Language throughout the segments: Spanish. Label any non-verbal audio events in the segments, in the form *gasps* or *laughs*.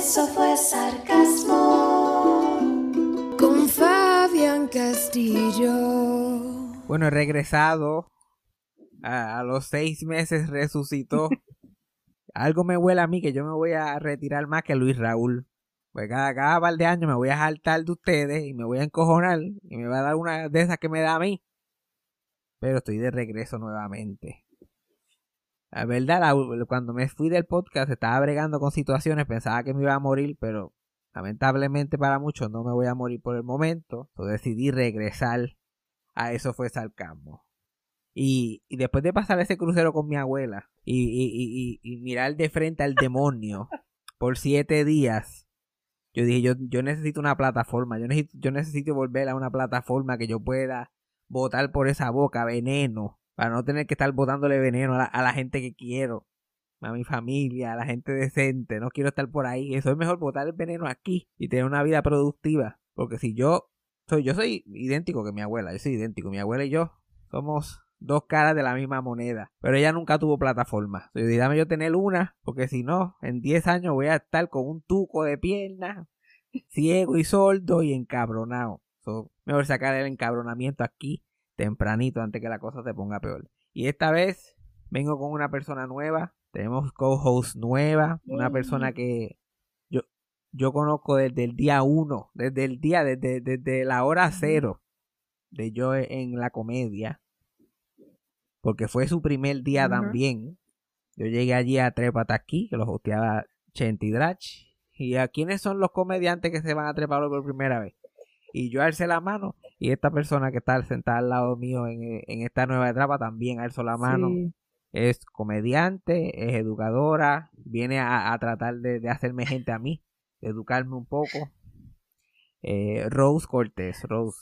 eso fue sarcasmo. Con Fabián Castillo. Bueno, he regresado. A, a los seis meses resucitó. *laughs* Algo me huele a mí que yo me voy a retirar más que Luis Raúl. Pues cada, cada par de años me voy a saltar de ustedes y me voy a encojonar y me va a dar una de esas que me da a mí. Pero estoy de regreso nuevamente. La verdad, cuando me fui del podcast estaba bregando con situaciones, pensaba que me iba a morir, pero lamentablemente para muchos no me voy a morir por el momento. Entonces decidí regresar a eso fue sarcasmo. Y, y después de pasar ese crucero con mi abuela y, mirar de frente al demonio por siete días, yo dije, yo, yo necesito una plataforma, yo necesito, yo necesito volver a una plataforma que yo pueda botar por esa boca veneno, para no tener que estar botándole veneno a la, a la gente que quiero, a mi familia, a la gente decente, no quiero estar por ahí, eso es mejor botar el veneno aquí y tener una vida productiva, porque si yo soy, yo soy idéntico que mi abuela, yo soy idéntico, mi abuela y yo somos dos caras de la misma moneda, pero ella nunca tuvo plataforma. Yo yo tener una, porque si no, en 10 años voy a estar con un tuco de piernas, ciego y sordo y encabronado. So, mejor sacar el encabronamiento aquí tempranito antes que la cosa se ponga peor. Y esta vez vengo con una persona nueva, tenemos co-host nueva, una persona que yo, yo conozco desde el día uno, desde el día, desde, desde la hora cero de yo en la comedia, porque fue su primer día también. Yo llegué allí a Trépate aquí, que lo hosteaba Chenti Drach. Y a quiénes son los comediantes que se van a trepar por primera vez. Y yo alcé la mano. Y esta persona que está sentada al lado mío en, en esta nueva etapa también alzó la mano. Sí. Es comediante, es educadora. Viene a, a tratar de, de hacerme gente a mí, de educarme un poco. Eh, Rose Cortés, Rose.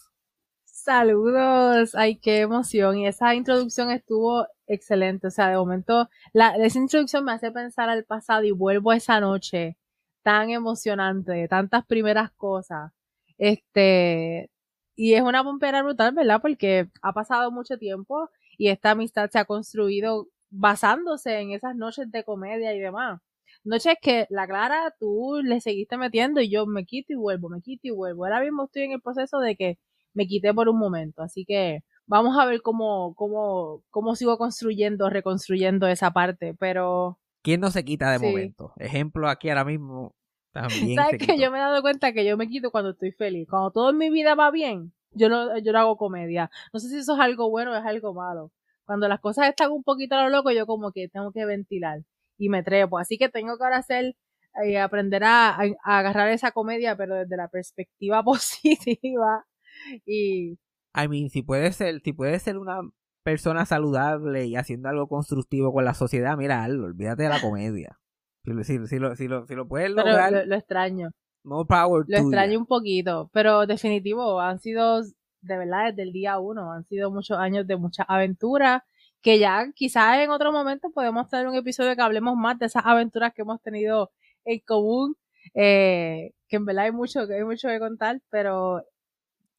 Saludos, ay, qué emoción. Y esa introducción estuvo excelente. O sea, de momento, la, esa introducción me hace pensar al pasado y vuelvo a esa noche tan emocionante, tantas primeras cosas. Este, y es una pompera brutal, ¿verdad? Porque ha pasado mucho tiempo y esta amistad se ha construido basándose en esas noches de comedia y demás. Noches que la Clara tú le seguiste metiendo y yo me quito y vuelvo, me quito y vuelvo. Ahora mismo estoy en el proceso de que me quité por un momento. Así que vamos a ver cómo, cómo, cómo sigo construyendo, reconstruyendo esa parte. Pero, ¿Quién no se quita de Sí. momento? Ejemplo aquí ahora mismo. También ¿sabes que. Yo me he dado cuenta que yo me quito cuando estoy feliz. Cuando todo en mi vida va bien, yo no, yo no hago comedia. No sé si eso es algo bueno o es algo malo. Cuando las cosas están un poquito a lo loco, yo como que tengo que ventilar y me trepo. Así que tengo que ahora hacer, eh, aprender a, a- a agarrar esa comedia, pero desde la perspectiva *laughs* positiva. Y I mean, si puedes ser, si puedes ser una persona saludable y haciendo algo constructivo con la sociedad, mira, hazlo, olvídate de la comedia. Si, lo- si, lo, si, lo, si lo puedes lograr, lo, lo extraño. more power Lo extraño un poquito, pero definitivo, han sido, de verdad, desde el día uno, han sido muchos años de muchas aventuras, que ya quizás en otro momento podemos tener un episodio que hablemos más de esas aventuras que hemos tenido en común, eh, que en verdad hay mucho, que hay mucho que contar, pero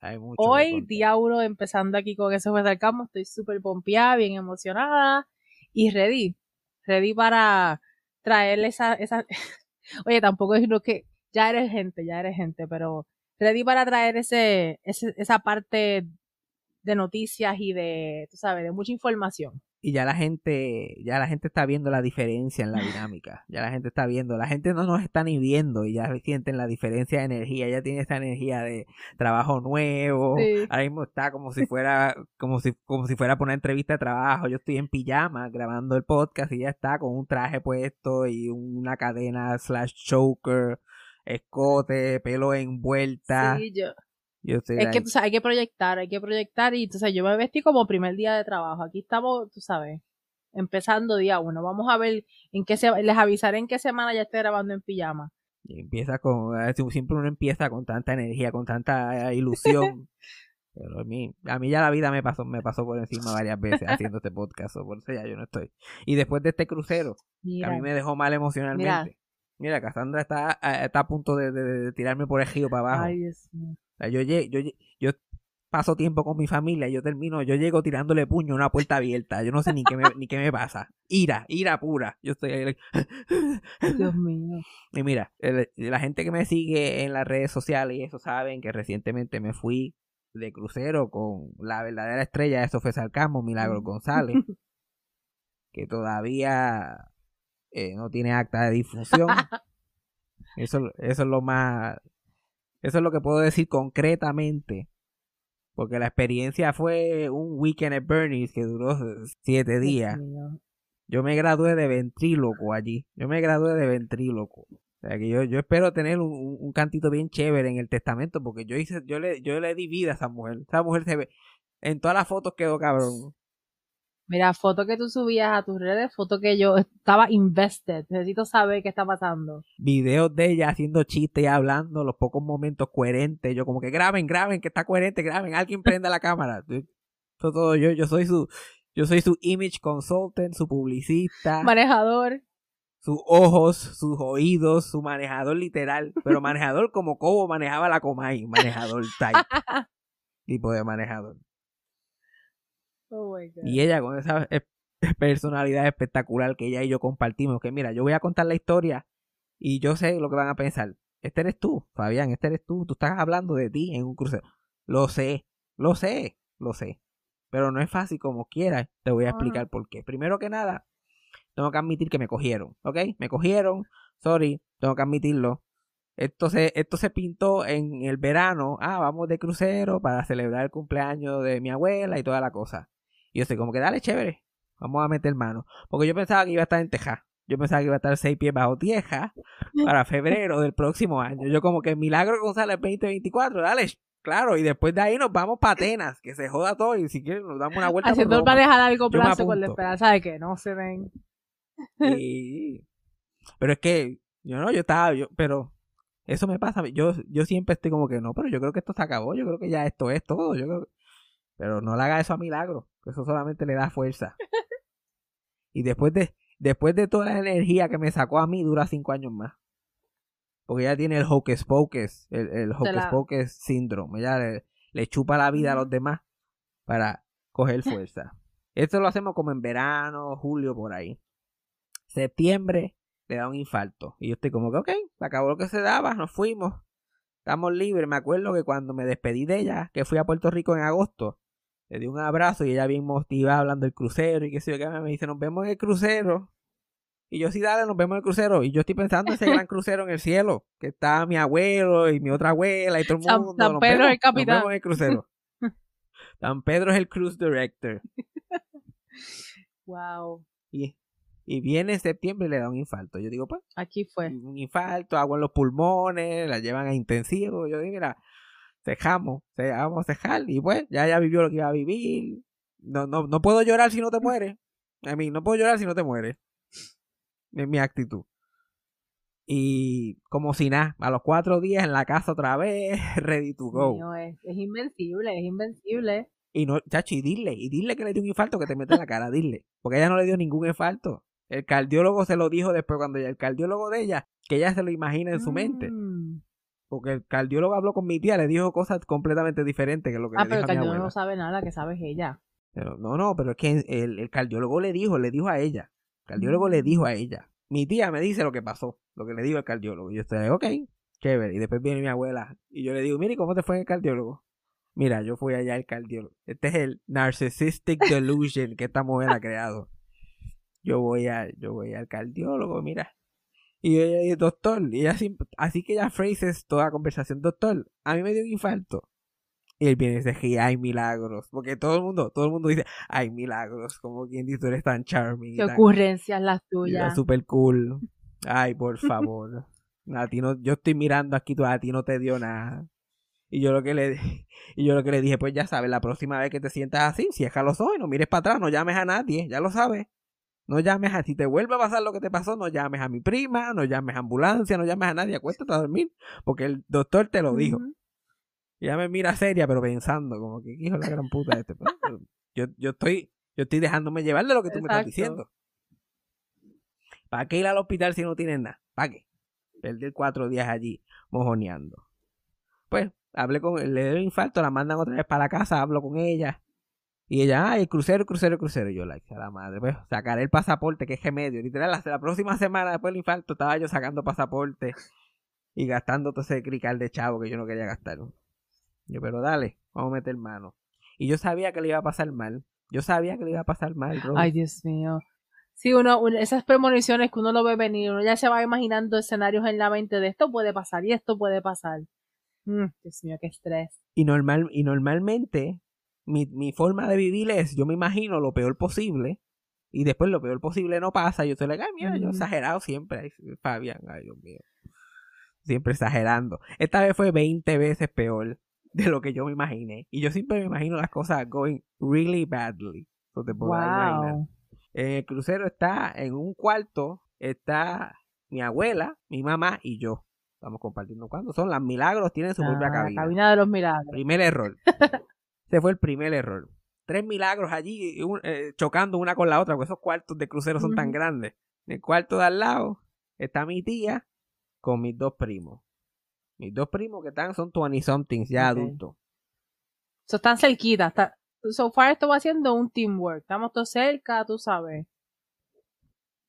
Hay mucho que hoy, contar. día uno, empezando aquí con eso fue Sarcasmo, estoy súper pompeada, bien emocionada y ready, ready para traerle esa, esa, *laughs* oye, tampoco es lo que, ya eres gente, ya eres gente, pero ready para traer ese, ese esa parte de noticias y de, tú sabes, de mucha información. Y ya la gente, ya la gente está viendo la diferencia en la dinámica. Ya la gente está viendo, la gente no nos está ni viendo y ya sienten la diferencia de energía. Ya tiene esa energía de trabajo nuevo. Sí. Ahora mismo está como si fuera, *laughs* como si, como si fuera por una entrevista de trabajo. Yo estoy en pijama grabando el podcast y ya está con un traje puesto y una cadena slash choker, escote, pelo envuelta. Sí, yo, Estoy es que tú sabes, hay que proyectar, hay que proyectar y tú sabes, yo me vestí como primer día de trabajo. Aquí estamos, tú sabes, empezando día uno. Vamos a ver en qué se, les avisaré en qué semana ya esté grabando en pijama. Y empieza con, siempre uno empieza con tanta energía, con tanta eh, ilusión. *laughs* Pero a mí, a mí ya la vida me pasó, me pasó por encima varias veces haciendo este podcast, o por eso ya yo no estoy. Y después de este crucero, que a mí me dejó mal emocionalmente. Mira, Cassandra está, eh, está a punto de, de- de tirarme por el río para abajo. ay Dios mío. Sea, yo, yo, yo, paso tiempo con mi familia, yo termino, yo llego tirándole puño a una puerta abierta. Yo no sé ni qué me, ni qué me pasa. Ira, ira pura. Yo estoy ahí. Dios mío. *laughs* Y mira, el- la gente que me sigue en las redes sociales y eso saben que recientemente me fui de crucero con la verdadera estrella, eso fue Sarcasmo, Milagro González, *laughs* que todavía eh, no tiene acta de difusión. *laughs* Eso, eso es lo más, eso es lo que puedo decir concretamente, porque la experiencia fue un weekend at Bernie's que duró siete días. Yo me gradué de ventríloco allí. Yo me gradué de ventríloco. O sea que yo, yo espero tener un- un cantito bien chévere en el testamento porque yo hice, yo le, yo le di vida a esa mujer. Esa mujer se ve, en todas las fotos quedó cabrón. Mira, foto que tú subías a tus redes, foto que yo estaba invested. Necesito saber qué está pasando. Videos de ella haciendo chistes y hablando, los pocos momentos coherentes. Yo como que graben, graben, que está coherente, graben, alguien prenda la cámara. Todo yo, yo soy su, yo soy su image consultant, su publicista. Manejador. sus ojos, sus oídos, su manejador literal, pero manejador como Cobo manejaba la Comay, manejador type, *laughs* tipo de manejador. Oh my God. Y ella con esa eh, *laughs* personalidad espectacular que ella y yo compartimos, que mira, yo voy a contar la historia y yo sé lo que van a pensar. Este eres tú, Fabián, este eres tú, tú estás hablando de ti en un crucero. Lo sé, lo sé, lo sé. Pero no es fácil como quieras, te voy a explicar por qué. Primero que nada, tengo que admitir que me cogieron, ¿ok? Me cogieron, sorry, tengo que admitirlo. Esto se, esto se pintó en el verano. Ah, vamos de crucero para celebrar el cumpleaños de mi abuela y toda la cosa. Y yo estoy como que dale, chévere. Vamos a meter mano. Porque yo pensaba que iba a estar en Texas. Yo pensaba que iba a estar seis pies bajo tierra *laughs* para febrero del próximo año. Yo como que Milagro González 2024, dale, claro. Y después de ahí nos vamos para Atenas, que se joda todo. Y si quieren nos damos una vuelta. Haciendo Roma. pareja a largo plazo con la esperanza de que no se ven. Y- *laughs* Pero es que, yo no, yo estaba, yo, pero eso me pasa. Yo, yo siempre estoy como que no, pero yo creo que esto se acabó. Yo creo que ya esto es todo. Yo creo, pero no le haga eso a Milagro, que eso solamente le da fuerza. *laughs* Y después de, después de toda la energía que me sacó a mí, dura cinco años más. Porque ella tiene el hocus pocus, el, el hocus la- pocus síndrome. Ella le, le chupa la vida a los demás para coger *laughs* fuerza. Esto lo hacemos como en verano, julio, por ahí. Septiembre le da un infarto. Y yo estoy como que, ok, se acabó lo que se daba, nos fuimos. Estamos libres. Me acuerdo que cuando me despedí de ella, que fui a Puerto Rico en agosto, le di un abrazo y ella bien motivada hablando del crucero y qué sé yo qué, me dice, nos vemos en el crucero. Y yo sí, dale, nos vemos en el crucero. Y yo estoy pensando en ese gran *laughs* crucero en el cielo, que está mi abuelo y mi otra abuela y todo el San- mundo. San Nos Pedro vemos, el capitán. Nos vemos en el crucero. *laughs* San Pedro es el cruise director. *laughs* Wow. Y, y viene en septiembre y le da un infarto. Yo digo, pues, Aquí fue. un infarto, agua en los pulmones, la llevan a intensivo. Yo digo, mira, cejamos, ce- vamos a cejar. Y pues, ya ya vivió lo que iba a vivir. No, no, no puedo llorar si no te mueres. A mí, no puedo llorar si no te mueres. Es mi actitud. Y como si nada, a los cuatro días en la casa otra vez, *laughs* ready to go. Mío, es, es invencible, es invencible. Y no, chacho, y dile, y dile que le dio un infarto que te mete en la cara, dile. Porque ella no le dio ningún infarto. El cardiólogo se lo dijo después cuando ella, el cardiólogo de ella, que ella se lo imagina en su mente. Mm. Porque el cardiólogo habló con mi tía, le dijo cosas completamente diferentes que lo que Ah, le pero dijo el a mi cañón abuela. no sabe nada, que sabes ella. Pero, no, no, pero es que el, el cardiólogo le dijo, le dijo a ella. El cardiólogo le dijo a ella. Mi tía me dice lo que pasó, lo que le dijo el cardiólogo. Y yo estoy, ok, chévere. Y después viene mi abuela. Y yo le digo, mire, ¿cómo te fue en el cardiólogo? Mira, yo fui allá al cardiólogo. Este es el narcissistic delusion que esta mujer ha creado. Yo voy a, yo voy al cardiólogo, mira. Y ella dice, doctor, y ella siempre- así que ella phrases toda la conversación, doctor, a mí me dio un infarto. Y él viene y dice, "Sí, hay milagros. Porque todo el mundo, todo el mundo dice, hay milagros. Como quien dice, tú eres tan charming. Qué ocurrencias las tuyas. super cool. *laughs* Ay, por favor. A ti no, yo estoy mirando aquí, tú, a ti no te dio nada. Y yo lo que le *laughs* y yo lo que le dije, pues ya sabes, la próxima vez que te sientas así, cierra los ojos y no mires para atrás, no llames a nadie, ya lo sabes. No llames a si te vuelve a pasar lo que te pasó, no llames a mi prima, no llames a ambulancia, no llames a nadie, acuéstate a dormir, porque el doctor te lo dijo. Ujú. Y ella me mira seria, pero pensando, como que "¿Qué hijo de la gran puta este. Pero, pero yo, yo estoy, yo estoy dejándome llevar de lo que tú me estás diciendo. ¿Para qué ir al hospital si no tienes nada? ¿Para qué? Perder cuatro días allí mojoneando. Pues, hablé con, le dio un infarto, la mandan otra vez para la casa, hablo con ella. Y ella, ay, crucero, crucero, crucero. Y yo, like, a la madre, pues, sacaré el pasaporte, que es remedio. Literal, la, la próxima semana después del infarto estaba yo sacando pasaporte y gastando todo ese crical de chavo que yo no quería gastar. Yo, pero dale, vamos a meter mano. Y yo sabía que le iba a pasar mal. Yo sabía que le iba a pasar mal, Rose. Ay, Dios mío. Sí, uno, un- esas premoniciones que uno lo ve venir, uno ya se va imaginando escenarios en la mente de esto puede pasar y esto puede pasar. Mm, Dios mío, qué estrés. Y, normal, y normalmente mi, mi forma de vivir es, yo me imagino lo peor posible y después lo peor posible no pasa. Yo estoy like, ay, mira, yo Ujú. exagerado siempre. Ay, Fabián, ay, Dios mío. Siempre exagerando. Esta vez fue 20 veces peor de lo que yo me imaginé. Y yo siempre me imagino las cosas going really badly. So te imaginar. Wow. En el crucero está en un cuarto, está mi abuela, mi mamá y yo. Estamos compartiendo. ¿Cuándo son? Las milagros tienen su propia Ah, cabina. cabina de los milagros. Primer error. *laughs* Ese fue el primer error. Tres milagros allí y un- eh, chocando una con la otra, porque esos cuartos de crucero son tan grandes. En el cuarto de al lado está mi tía con mis dos primos. Mis dos primos que están son 20 somethings, ya Ok. adultos. So, están cerquita. Está, so far esto va haciendo un teamwork. Estamos todos cerca, tú sabes.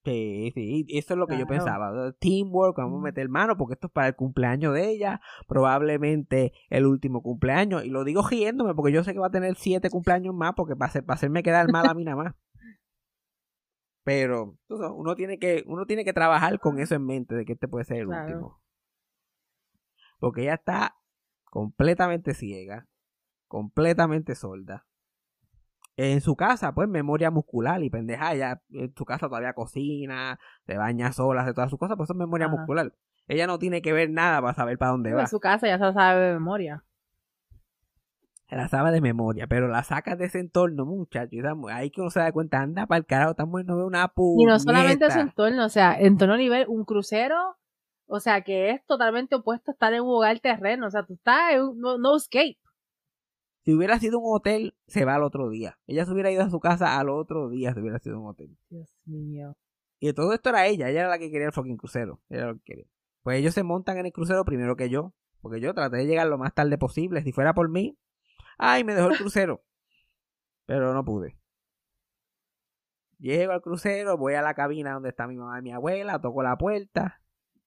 Sí, sí, y eso es lo que yo pensaba. Teamwork, vamos a meter mano porque esto es para el cumpleaños de ella, probablemente el último cumpleaños. Y lo digo riéndome porque yo sé que va a tener siete cumpleaños más porque para, hacer- para hacerme quedar mal a mí nada más. *laughs* Pero sabes, uno tiene que uno tiene que trabajar con eso en mente de que este puede ser el Claro. último. Porque ella está completamente ciega, completamente sorda. En su casa, pues, memoria muscular y pendeja, ella en su casa todavía cocina, se baña sola, hace todas sus cosas, pues eso es memoria Ajá. muscular. Ella no tiene que ver nada para saber para dónde En va. su casa ya se la sabe de memoria. Se la sabe de memoria, pero la sacas de ese entorno, muchachos. Ahí que uno se da cuenta, anda para el carajo, estamos en una puñeta. Y no solamente su entorno, o sea, entorno a nivel, un crucero, o sea, que es totalmente opuesto a estar en un hogar terreno, o sea, tú estás en un, no, no escape. Si hubiera sido un hotel, se va al otro día. Ella se hubiera ido a su casa al otro día si hubiera sido un hotel. Dios mío. Y todo esto era ella, ella era la que quería el fucking crucero. Ella era lo que quería. Pues ellos se montan en el crucero primero que yo. Porque yo traté de llegar lo más tarde posible. Si fuera por mí, ay, me dejó el crucero. *laughs* Pero no pude. Llego al crucero, voy a la cabina donde está mi mamá y mi abuela, toco la puerta.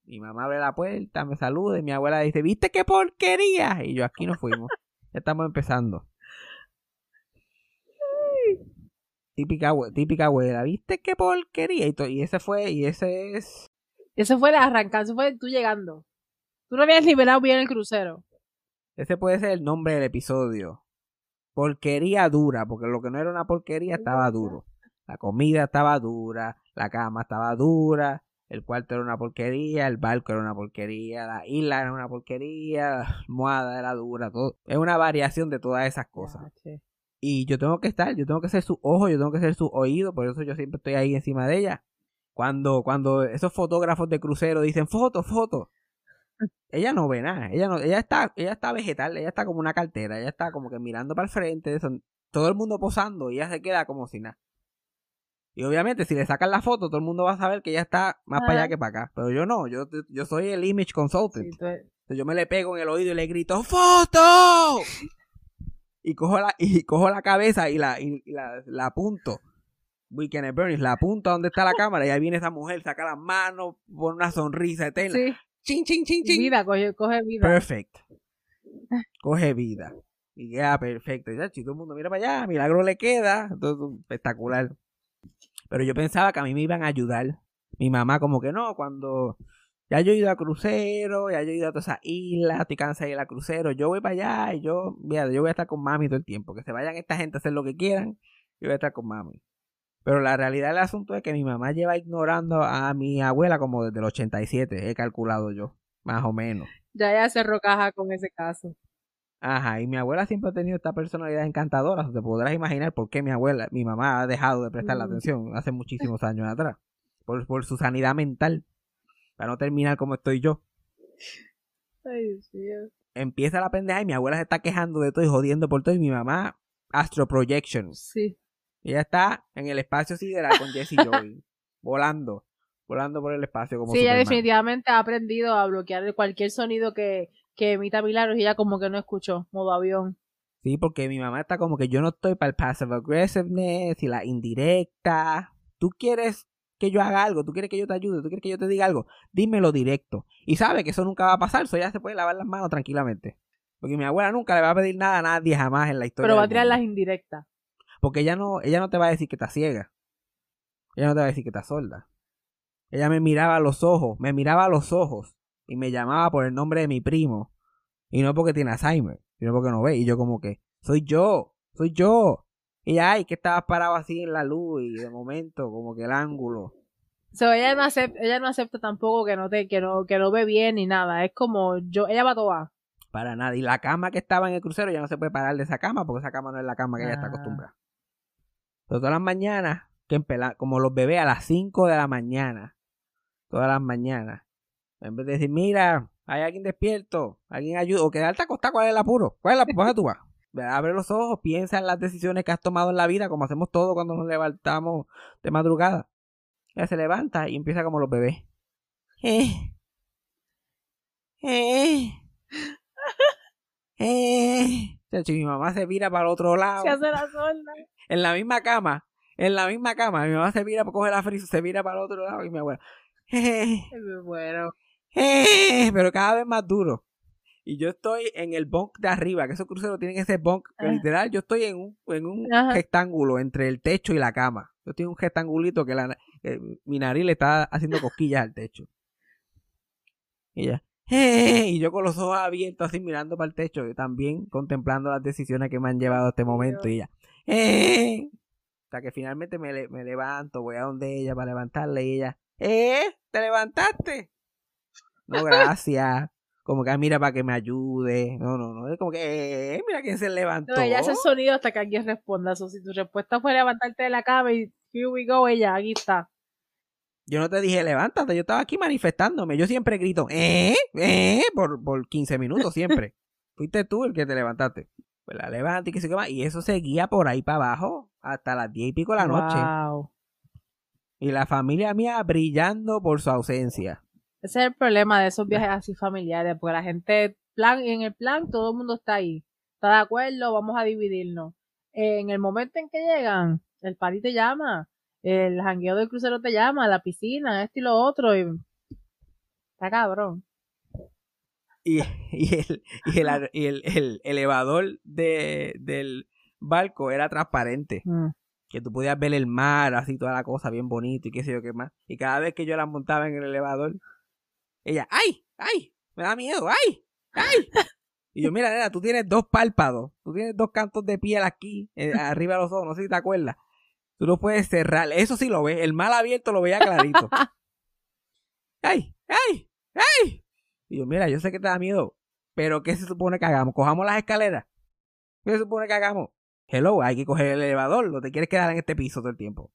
Mi mamá abre la puerta, me saluda y mi abuela dice, ¿viste qué porquería? Y yo, aquí nos fuimos. Ya estamos empezando. Típica, típica abuela, ¿viste qué porquería? Y, y ese fue, y ese es Eso fue el arrancar, eso fue tú llegando. Tú no habías liberado bien el crucero. Ese puede ser el nombre del episodio. Porquería dura, porque lo que no era una porquería estaba duro. La comida estaba dura, la cama estaba dura, el cuarto era una porquería, el barco era una porquería, la isla era una porquería, la almohada era dura, todo. Es una variación de todas esas cosas. Y yo tengo que estar, yo tengo que ser su ojo, yo tengo que ser su oído, por eso yo siempre estoy ahí encima de ella. Cuando, cuando esos fotógrafos de crucero dicen foto, foto, ella no ve nada, ella no, ella está, ella está vegetal, ella está como una cartera, ella está como que mirando para el frente, son- todo el mundo posando y ella se queda como si nada. Y obviamente si le sacan la foto, todo el mundo va a saber que ella está más para allá que para acá. Pero yo no, yo, yo soy el image consultant. Sí, Entonces yo me le pego en el oído y le grito ¡Foto! *laughs* Y cojo la, y cojo la cabeza y la, y, y la, la apunto. Weekend at Bernie's, la apunto a donde está la cámara y ahí viene esa mujer, saca las manos, pone una sonrisa eterna. sí, Chin, chin, chin, chin. vida, coge, coge vida. Perfect. Coge vida. Y queda perfecto. Y ya, todo el mundo mira para allá, milagro le queda. Todo espectacular. Pero yo pensaba que a mí me iban a ayudar. Mi mamá como que no, cuando ya yo he ido a crucero, ya yo he ido a todas esas islas, estoy cansada de ir a crucero, yo voy para allá y yo, mira, yo voy a estar con mami todo el tiempo. Que se vayan esta gente a hacer lo que quieran, yo voy a estar con mami. Pero la realidad del asunto es que mi mamá lleva ignorando a mi abuela como desde el 87, he calculado yo, más o menos. Ya ya cerró caja con ese caso. Ajá, y mi abuela siempre ha tenido esta personalidad encantadora. Te podrás imaginar por qué mi abuela, mi mamá ha dejado de prestarle Mm. atención hace muchísimos *laughs* años atrás. Por, por su sanidad mental. Para no terminar como estoy yo. Ay, Dios mío. Empieza la pendeja y mi abuela se está quejando de todo y jodiendo por todo. Y mi mamá, Astro Projections. Sí. Ella está en el espacio sideral con Jesse Joy. *laughs* volando. Volando por el espacio como Sí, ella definitivamente ha aprendido a bloquear cualquier sonido que que emita milagros y ella como que no escuchó, modo avión. Sí, porque mi mamá está como que yo no estoy para el passive aggressiveness y la indirecta. Tú quieres que yo haga algo, tú quieres que yo te ayude, tú quieres que yo te diga algo, dímelo directo. Y sabe que eso nunca va a pasar, eso ya se puede lavar las manos tranquilamente. Porque mi abuela nunca le va a pedir nada a nadie jamás en la historia. Pero va a tirar las indirectas. Porque ella no, ella no te va a decir que está ciega. Ella no te va a decir que está sorda. Ella me miraba a los ojos, me miraba a los ojos y me llamaba por el nombre de mi primo. Y no porque tiene Alzheimer, sino porque no ve. Y yo como que, soy yo, soy yo. Y ay, que estabas parado así en la luz y de momento como que el ángulo. So, ella no acepta, ella no acepta tampoco que no te, que no, que no ve bien ni nada. Es como yo, ella va a tobar. Para nada. Y la cama que estaba en el crucero ya no se puede parar de esa cama porque esa cama no es la cama que ella está Ah. acostumbrada. Entonces, todas las mañanas, que empela- como los bebés a las 5 de la mañana, todas las mañanas, en vez de decir, mira, hay alguien despierto, alguien ayuda, o quedarte acostado, ¿cuál es el apuro? ¿Cuál es la ¿Para dónde tú vas? Abre los ojos, piensa en las decisiones que has tomado en la vida, como hacemos todos cuando nos levantamos de madrugada. Ella se levanta y empieza como los bebés. *laughs* Eh. Eh. *laughs* Eh. Mi mamá se vira para el otro lado. Se hace la sorda. *laughs* En la misma cama. En la misma cama. Mi mamá se vira para coger la frisa, se vira para el otro lado. Y mi abuela. Eh, Bueno. Eh, *laughs* pero cada vez más duro. Y yo estoy en el bunk de arriba, que esos cruceros tienen ese bunk, que Ajá. literal yo estoy en un, en un Ajá. rectángulo entre el techo y la cama. Yo estoy en un rectangulito que, la, mi nariz le está haciendo cosquillas al techo. Y ella, *laughs* "Eh", y yo con los ojos abiertos así mirando para el techo, y también contemplando las decisiones que me han llevado a este momento. Y ella, "Eh". hasta que finalmente me, me levanto, voy a donde ella para levantarle y ella, ¿eh? ¿Te levantaste? No, gracias. Como que "Ah, mira para que me ayude. No, no, no. Es como que, eh, mira quién se levantó. No, ella hace sonido hasta que alguien responda. So, si tu respuesta fue levantarte de la cama y here we go, ella, aquí está. Yo no te dije levántate, yo estaba aquí manifestándome. Yo siempre grito, ¿eh? ¿eh? Por, por 15 minutos siempre. *laughs* Fuiste tú el que te levantaste. Pues la levanta y que se quema. Y eso seguía por ahí para abajo hasta las 10 y pico de la noche. Wow. Y la familia mía brillando por su ausencia. Ese es el problema de esos viajes así familiares, porque la gente, plan, en el plan, todo el mundo está ahí. Está de acuerdo, vamos a dividirnos. En el momento en que llegan, el party te llama, el jangueo del crucero te llama, la piscina, esto y lo otro, y está cabrón. Y, y el, y el, y el, el elevador de, del barco era transparente. Mm. Que tú podías ver el mar, así toda la cosa bien bonito y qué sé yo qué más. Y cada vez que yo la montaba en el elevador, ella, ¡ay! ¡ay! Me da miedo, ¡ay! ¡ay! Y yo, mira, nena, tú tienes dos párpados, tú tienes dos cantos de piel aquí, eh, *laughs* arriba de los ojos, no sé si te acuerdas. Tú no puedes cerrar, eso sí lo ves, el mal abierto lo veía clarito. *laughs* ¡Ay! ¡ay! ¡ay! Y yo, mira, yo sé que te da miedo, pero ¿qué se supone que hagamos? ¿Cojamos las escaleras? ¿Qué se supone que hagamos? Hello, hay que coger el elevador, no te quieres quedar en este piso todo el tiempo.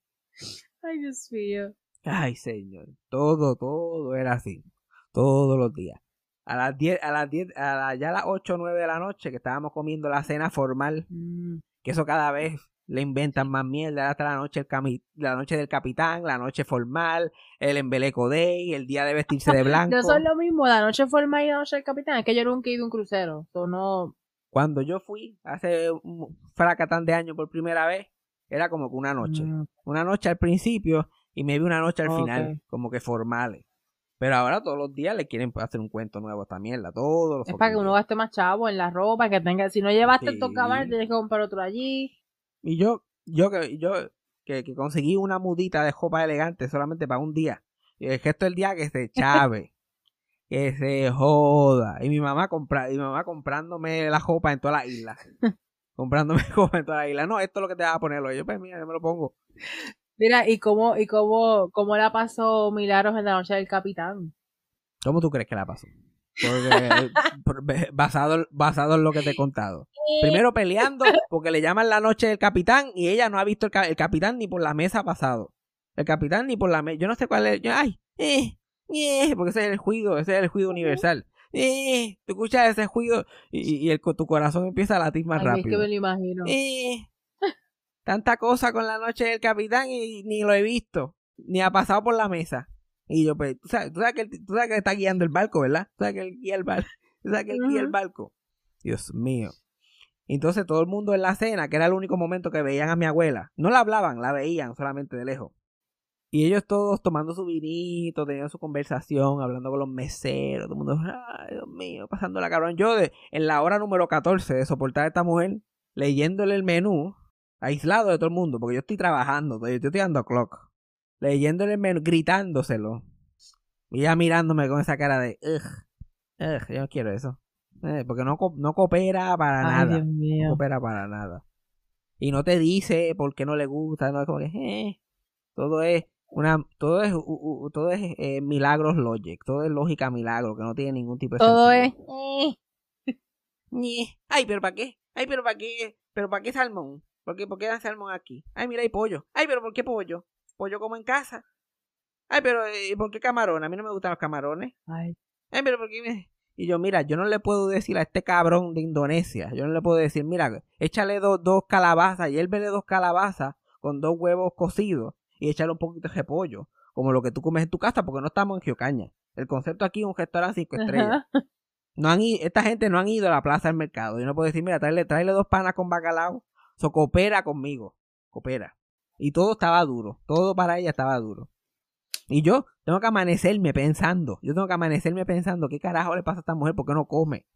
Ay, Dios mío. Ay, señor, todo, todo era así, todos los días. A las 10, a las 10, a la- ya a las 8 o 9 de la noche que estábamos comiendo la cena formal, Mm. que eso cada vez le inventan más mierda hasta la noche, el cami- la noche del capitán, la noche formal, el embeleco day, el día de vestirse de *laughs* blanco. No son lo mismo, la noche formal y la noche del capitán, es que yo nunca he ido a un crucero, so no, Cuando yo fui hace un fracatán de años por primera vez, era como que una noche. Mm. Una noche al principio y me vi una noche al final, como que formales. Pero ahora todos los días le quieren hacer un cuento nuevo a esta mierda, todos los Es para que uno gaste más chavo en la ropa, que tenga, si no llevaste el Sí. tocabar, tienes que comprar otro allí. Y yo, yo que yo que, que conseguí una mudita de ropa elegante solamente para un día. Y el gesto del día que se *laughs* chave. que se joda. Y mi mamá compra, y mi mamá comprándome la ropa en todas las islas. *laughs* comprándome *laughs* ropa en todas las islas. No, esto es lo que te vas a ponerlo. Y yo, pues mira, yo me lo pongo. Mira, ¿y cómo, y cómo, cómo la pasó Milagros en la noche del capitán? ¿Cómo tú crees que la pasó? Porque, *laughs* por- basado, basado en lo que te he contado. Primero peleando *laughs* porque le llaman la noche del capitán y ella no ha visto el, el capitán ni por la mesa pasado. El capitán ni por la mesa. Yo no sé cuál es. yo- ay, eh, eh, porque ese es el juido, ese es el juido universal. Eh, tú escuchas ese juido y, y el, tu corazón empieza a latir más Ay, es que rápido. me lo imagino. Eh, tanta cosa con la noche del capitán y ni lo he visto, ni ha pasado por la mesa. Y yo, pues, tú sabes, tú sabes que, él- tú sabes que está guiando el barco, ¿verdad? Tú sabes que él guía el barco. Yo saqué el key del Ujú. barco. Dios mío. Entonces todo el mundo en la cena, que era el único momento que veían a mi abuela, no la hablaban, la veían solamente de lejos. Y ellos todos tomando su vinito, teniendo su conversación, hablando con los meseros, todo el mundo, ay, Dios mío, pasando la cabrón. Yo de, en la hora número 14 de soportar a esta mujer, leyéndole el menú, aislado de todo el mundo, porque yo estoy trabajando, yo estoy dando clock, leyéndole el menú, gritándoselo. Y ella mirándome con esa cara de, ugh, ugh, yo no quiero eso. Eh, porque no, no coopera para Ay, nada. Dios No mío. coopera para nada. Y no te dice por qué no le gusta, no es como que, eh, todo es una, todo es, todo es eh, milagros logic, todo es lógica milagro, que no tiene ningún tipo de Todo es. sentido. *laughs* Ñe. Ay, pero ¿para qué? Ay, pero ¿para qué? ¿Pero para qué salmón? ¿Por qué, ¿Por qué dan salmón aquí? Ay, mira, hay pollo. Ay, pero ¿por qué pollo? Pollo como en casa. Ay, pero eh, ¿por qué camarón? A mí no me gustan los camarones. Ay, Ay, pero ¿por qué me...? Y yo, mira, yo no le puedo decir a este cabrón de Indonesia, yo no le puedo decir, mira, échale dos, dos calabazas y él vele dos calabazas con dos huevos cocidos y échale un poquito de repollo, como lo que tú comes en tu casa, porque no estamos en Geocaña. El concepto aquí es un restaurante cinco estrellas. Ajá. No han ido, esta gente no han ido a la plaza del mercado. Yo no puedo decir, mira, tráele, tráele dos panas con bacalao. So, coopera conmigo. Coopera. Y todo estaba duro. Todo para ella estaba duro. Y yo tengo que amanecerme pensando. Yo tengo que amanecerme pensando, ¿qué carajo le pasa a esta mujer? ¿Por qué no come?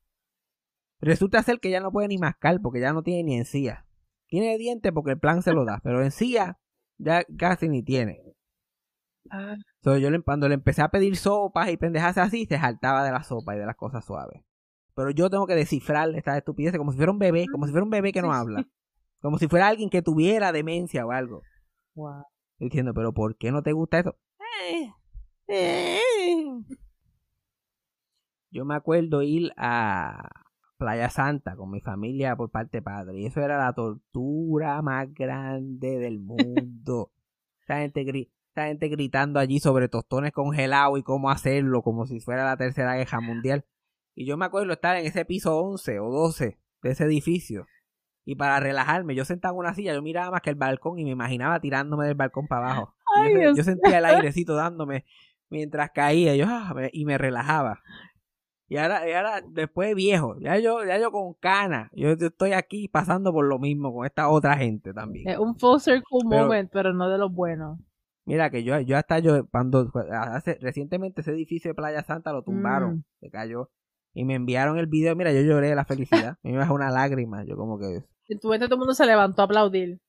Resulta ser que ya no puede ni mascar porque ya no tiene ni encía. Tiene dientes porque el plan se lo da, pero encía ya casi ni tiene. Ah, So, yo le- cuando le empecé a pedir sopas y pendejas así, se saltaba de la sopa y de las cosas suaves. Pero yo tengo que descifrar estas estupideces como si fuera un bebé, como si fuera un bebé que no habla. Como si fuera alguien que tuviera demencia o algo. wow. Diciendo, pero ¿por qué no te gusta eso? Eh, eh. Yo me acuerdo ir a Playa Santa con mi familia por parte de padre. Y eso era la tortura más grande del *laughs* mundo. Esa gente, esa gente gritando allí sobre tostones congelados y cómo hacerlo, como si fuera la tercera guerra mundial. Y yo me acuerdo estar en ese piso 11 o 12 de ese edificio. Y para relajarme, yo sentaba en una silla, yo miraba más que el balcón y me imaginaba tirándome del balcón para abajo. Ay, yo, yo sentía el airecito dándome mientras caía yo, ah, me- y me relajaba. Y ahora, y ahora, después de viejo, ya yo, ya yo con cana, yo, yo estoy aquí pasando por lo mismo con esta otra gente también. Es un full circle Pero- moment, pero no de los buenos. Mira que yo, yo hasta yo, cuando hace, recientemente ese edificio de Playa Santa lo tumbaron, Mm. se cayó. Y me enviaron el video, mira, yo lloré de la felicidad. A mí me bajó una lágrima, yo como que, En tu mente todo el mundo se levantó a aplaudir.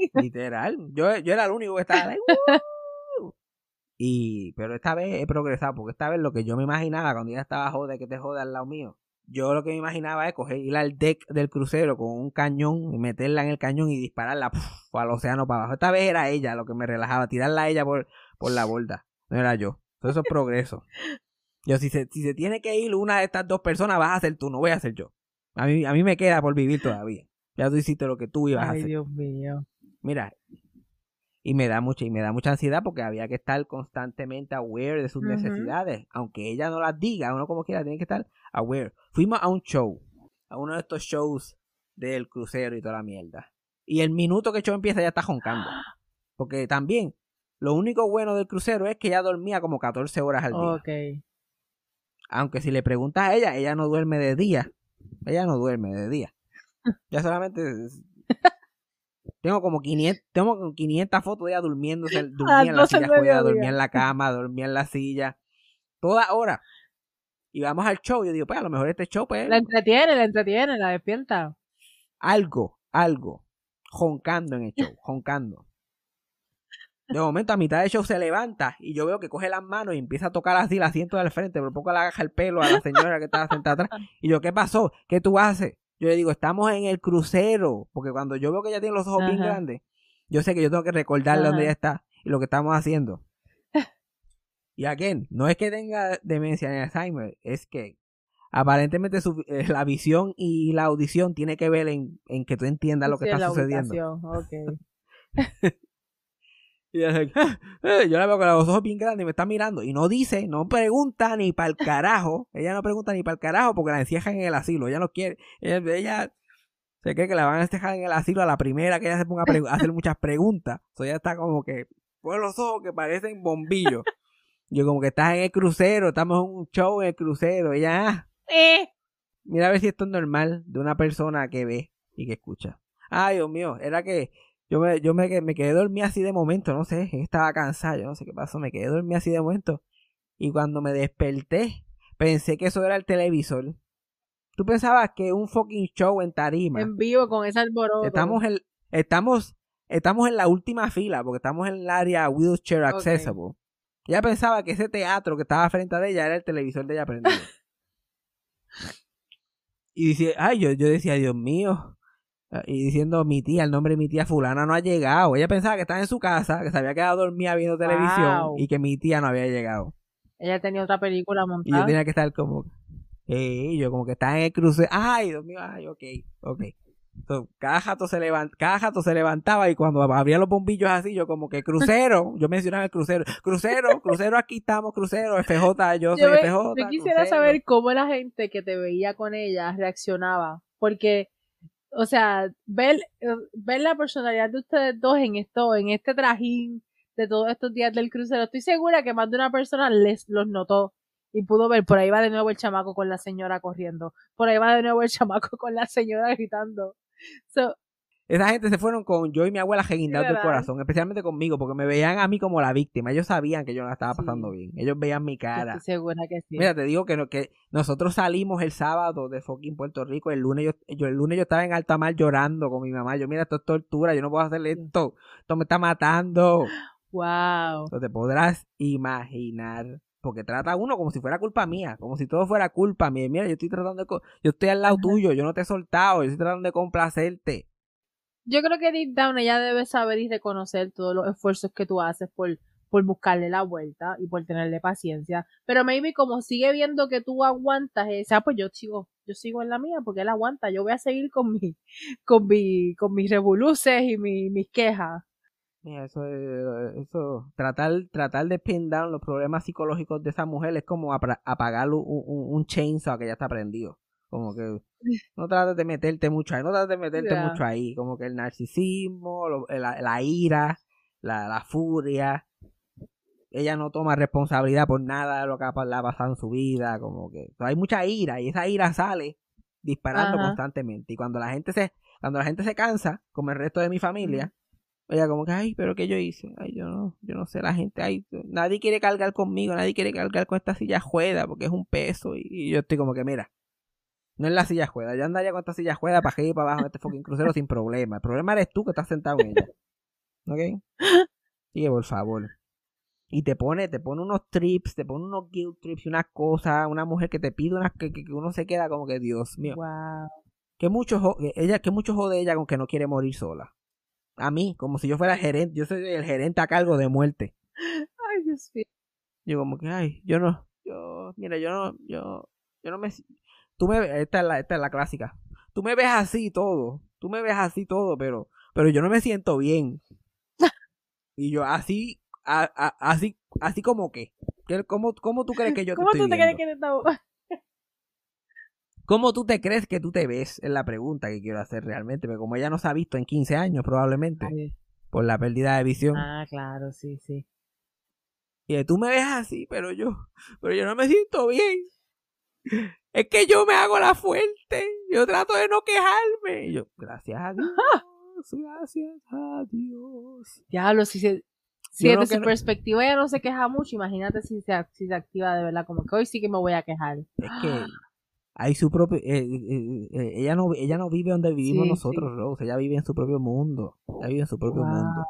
*laughs* literal, yo, yo era el único que estaba ahí. *laughs* ¡uh! Y, pero esta vez he progresado, porque esta vez lo que yo me imaginaba cuando ella estaba joda, que te joda al lado mío, yo lo que me imaginaba es coger, ir al deck del crucero con un cañón y meterla en el cañón y dispararla ¡puf! al océano para abajo. Esta vez era ella lo que me relajaba, tirarla a ella por, por la borda, no era yo. Todo eso es progreso. *laughs* Yo, si se, si se tiene que ir una de estas dos personas, vas a ser tú, no voy a ser yo. A mí, a mí me queda por vivir todavía. Ya tú hiciste lo que tú ibas a Ay, hacer. Dios mío. Mira, y me da mucha y me da mucha ansiedad porque había que estar constantemente aware de sus necesidades, aunque ella no las diga, uno como quiera tiene que estar aware. Fuimos a un show, a uno de estos shows del crucero y toda la mierda. Y el minuto que el show empieza ya está joncando. *gasps* Porque también lo único bueno del crucero es que ella dormía como 14 horas al día. Aunque si le preguntas a ella, ella no duerme de día. Ella no duerme de día. Ya solamente *laughs* tengo como 500, tengo como 500 fotos de ella durmiéndose, dormía en la 12 silla juega, dormía en la cama, dormía en la silla, toda hora. Y vamos al show, yo digo, pues a lo mejor este show pues La entretiene, la entretiene, la despierta. algo, algo, joncando en el show, joncando. De momento, a mitad del show se levanta y yo veo que coge las manos y empieza a tocar así el asiento del frente, por poco le agaja el pelo a la señora que estaba sentada atrás. Y yo, ¿qué pasó? ¿Qué tú haces? Yo le digo, estamos en el crucero, porque cuando yo veo que ella tiene los ojos bien grandes, yo sé que yo tengo que recordarle Ajá. dónde ella está y lo que estamos haciendo. Y again, no es que tenga demencia ni Alzheimer, es que aparentemente su- eh, la visión y la audición tiene que ver en, en que tú entiendas lo que Sí, está la sucediendo. ubicación, ok. *laughs* Y ella, eh, yo la veo con los ojos bien grandes y me está mirando. Y no dice, no pregunta ni para el carajo. Ella no pregunta ni para el carajo porque la encierran en el asilo. Ella no quiere. Ella, ella se cree que la van a dejar en el asilo a la primera que ella se ponga a, hacer muchas preguntas. Entonces ella está como que pone los ojos que parecen bombillos. Yo como que estás en el crucero, estamos en un show en el crucero. Ya, ah, Eh. mira a ver si esto es normal de una persona que ve y que escucha. Ay, Dios mío, era que yo me, yo me, me quedé dormida así de momento, no sé, estaba cansado, yo no sé qué pasó, me quedé dormida así de momento. Y cuando me desperté, pensé que eso era el televisor. Tú pensabas que un fucking show en tarima. En vivo con ese alboroto. Estamos en, estamos, estamos en la última fila, porque estamos en el área wheelchair accessible. Ella pensaba que ese teatro que estaba frente a ella era el televisor de ella prendido. *laughs* y dice, ay, yo, yo decía, Dios mío. Y diciendo, mi tía, el nombre de mi tía fulana no ha llegado. Ella pensaba que estaba en su casa, que se había quedado dormida viendo televisión y que mi tía no había llegado. Ella tenía otra película Y yo montada. tenía que estar como, eh, yo como que estaba en el cruce, ay, Dios mío, ay, ok, ok. Cada jato se levant, cada jato se levantaba y cuando abría los bombillos así, yo como que crucero, yo mencionaba el crucero, crucero, crucero, aquí estamos, crucero, FJ, yo soy Yo, FJ. yo quisiera crucero. saber cómo la gente que te veía con ella reaccionaba. Porque, o sea, ver, ver la personalidad de ustedes dos en esto, en este trajín de todos estos días del crucero, estoy segura que más de una persona les los notó y pudo ver, por ahí va de nuevo el chamaco con la señora corriendo, por ahí va de nuevo el *laughs* chamaco con la señora gritando. So, Esa gente se fueron con yo y mi abuela guindando el ¿verdad? corazón, especialmente conmigo, porque me veían a mí como la víctima. Ellos sabían que yo no la estaba Sí. pasando bien. Ellos veían mi cara. estoy segura que sí. Mira, te digo que, no, que nosotros salimos el sábado de fucking Puerto Rico. El lunes yo, yo- el lunes yo estaba en alta mar llorando con mi mamá. Yo, mira, esto es tortura. Yo no puedo hacerle esto. Esto me está matando. wow. No te podrás imaginar. Porque trata a uno como si fuera culpa mía. Como si todo fuera culpa mía. Mira, yo estoy tratando de... Yo estoy al lado tuyo. Yo no te he soltado. Yo estoy tratando de complacerte. Yo creo que deep down ella debe saber y reconocer todos los esfuerzos que tú haces por, por buscarle la vuelta y por tenerle paciencia. Pero maybe como sigue viendo que tú aguantas esa, pues yo sigo, yo sigo en la mía porque él aguanta. Yo voy a seguir con mi, con mi, con mis revoluces y mi, mis quejas. Eso, es- eso, tratar, tratar de pin down los problemas psicológicos de esa mujer es como apra- apagar un, un, un chainsaw que ya está prendido. Como que no trates de meterte mucho ahí, no trates de meterte mucho ahí. Como que el narcisismo, lo- la, la ira, la, la furia. Ella no toma responsabilidad por nada de lo que ha ha pasado en su vida. Como que hay mucha ira y esa ira sale disparando Ajá. constantemente. Y cuando la gente se, cuando la gente se cansa, como el resto de mi familia, ella como que, ay, pero ¿qué yo hice? Ay, yo no, yo no sé, la gente, ay, nadie quiere cargar conmigo, nadie quiere cargar con esta silla juega porque es un peso. Y, y yo estoy como que, mira, no es la silla juega, yo andaría con esta silla juega para y para abajo en este fucking crucero sin problema. El problema eres tú que estás sentado en ella. ¿Ok? *laughs* Sigue, por favor. Y te pone, te pone unos trips, te pone unos guilt trips y unas cosas, una mujer que te pide unas que, que, que uno se queda como que, Dios mío. Wow. Que mucho, jo- que ella, que mucho jode ella con que no quiere morir sola. A mí, como si yo fuera el gerente, yo soy el gerente a cargo de muerte. Ay, Dios mío. Yo como que, ay, yo no, yo, mira, yo no, yo, yo no me, tú me, esta es la, esta es la clásica. Tú me ves así todo, tú me ves así todo, pero, pero yo no me siento bien. *laughs* Y yo así, a- a- así, así como que, ¿Qué- ¿cómo, cómo tú crees que yo te ¿Cómo estoy tú te crees que te. *laughs* ¿Cómo tú te crees que tú te ves? Es la pregunta que quiero hacer realmente, porque como ella no se ha visto en 15 años probablemente, Ay, por la pérdida de visión. Ah, claro, sí, sí. Y tú me ves así, pero yo, pero yo no me siento bien. Es que yo me hago la fuerte. Yo trato de no quejarme. Y yo, gracias a Dios. Gracias a Dios. Diablo, si se... Si desde que su perspectiva ella no se queja mucho, imagínate si se, si se activa de verdad, como que hoy sí que me voy a quejar. Es que hay su propio. eh, eh, eh, ella, no, ella no vive donde vivimos Sí, nosotros, Rose. Ella vive en su propio mundo. Ella vive en su propio Wow. mundo.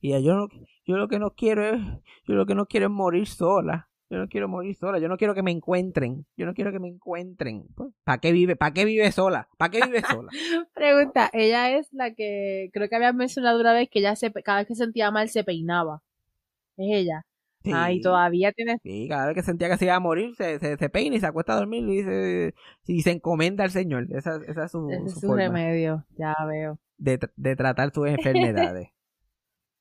Y ella, yo, no, yo lo que no quiero es. Yo lo que no quiero es morir sola. Yo no quiero morir sola. Yo no quiero que me encuentren. Yo no quiero que me encuentren. Pues, ¿Para qué vive? ¿Para qué vive sola? ¿Para qué vive sola? *laughs* Pregunta, ella es la que creo que había mencionado una vez que ella se, cada vez que sentía mal se peinaba. Es ella. Sí. Todavía tiene... Sí, cada vez que sentía que se iba a morir, se, se, se peina y se acuesta a dormir y dice, y se encomienda al Señor. Esa, esa es su, Ese es su forma remedio, ya veo. de, de tratar sus enfermedades. *laughs*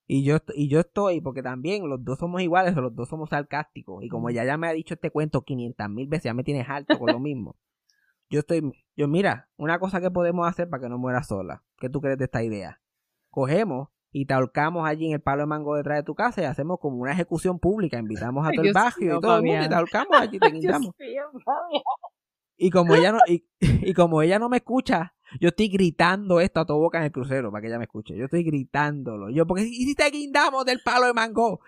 y yo y yo estoy, porque también los dos somos iguales, los dos somos sarcásticos. Y como ella ya me ha dicho este cuento 500 mil veces, ya me tienes harto con lo mismo. *laughs* Yo estoy, yo mira, una cosa que podemos hacer para que no muera sola. ¿Qué tú crees de esta idea? Cogemos y te ahorcamos allí en el palo de mango detrás de tu casa y hacemos como una ejecución pública. Invitamos a *laughs* todo el barrio y todo el mundo y te ahorcamos allí, te *laughs* Fabián. Y como ella no, y, y como ella no me escucha, yo estoy gritando esto a tu boca en el crucero para que ella me escuche. Yo estoy gritándolo. Yo, porque si, te guindamos del palo de mango,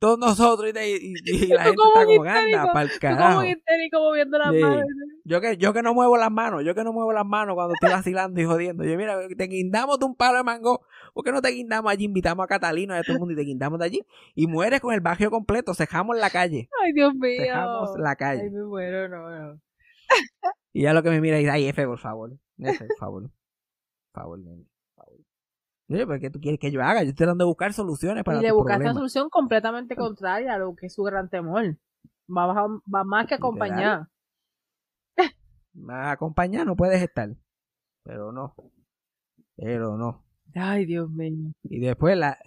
todos nosotros y, te- y- y la gente como está como histérico, anda para el como carajo. histérico moviendo las Sí. manos. Yo que, yo que no muevo las manos, yo que no muevo las manos cuando estoy vacilando y jodiendo. Yo, mira, te guindamos de un palo de mango. ¿Por qué no te guindamos allí? Invitamos a Catalino y a todo el mundo y te guindamos de allí. Y mueres con el barrio completo. Cejamos la calle. Ay, Dios mío. Cejamos la Ay, calle. me muero, no, no. Y ya lo que me mira y dice, ay, F, por favor. F, por favor. Por favor, nene. Favor. Oye, pero ¿qué tú quieres que yo haga? Yo estoy tratando de buscar soluciones para y le buscaste una solución completamente contraria a lo que es su gran temor. Va, va- va más que acompañar. A acompañar, no puedes estar. Pero no. Pero no. Ay, Dios mío. Y después la,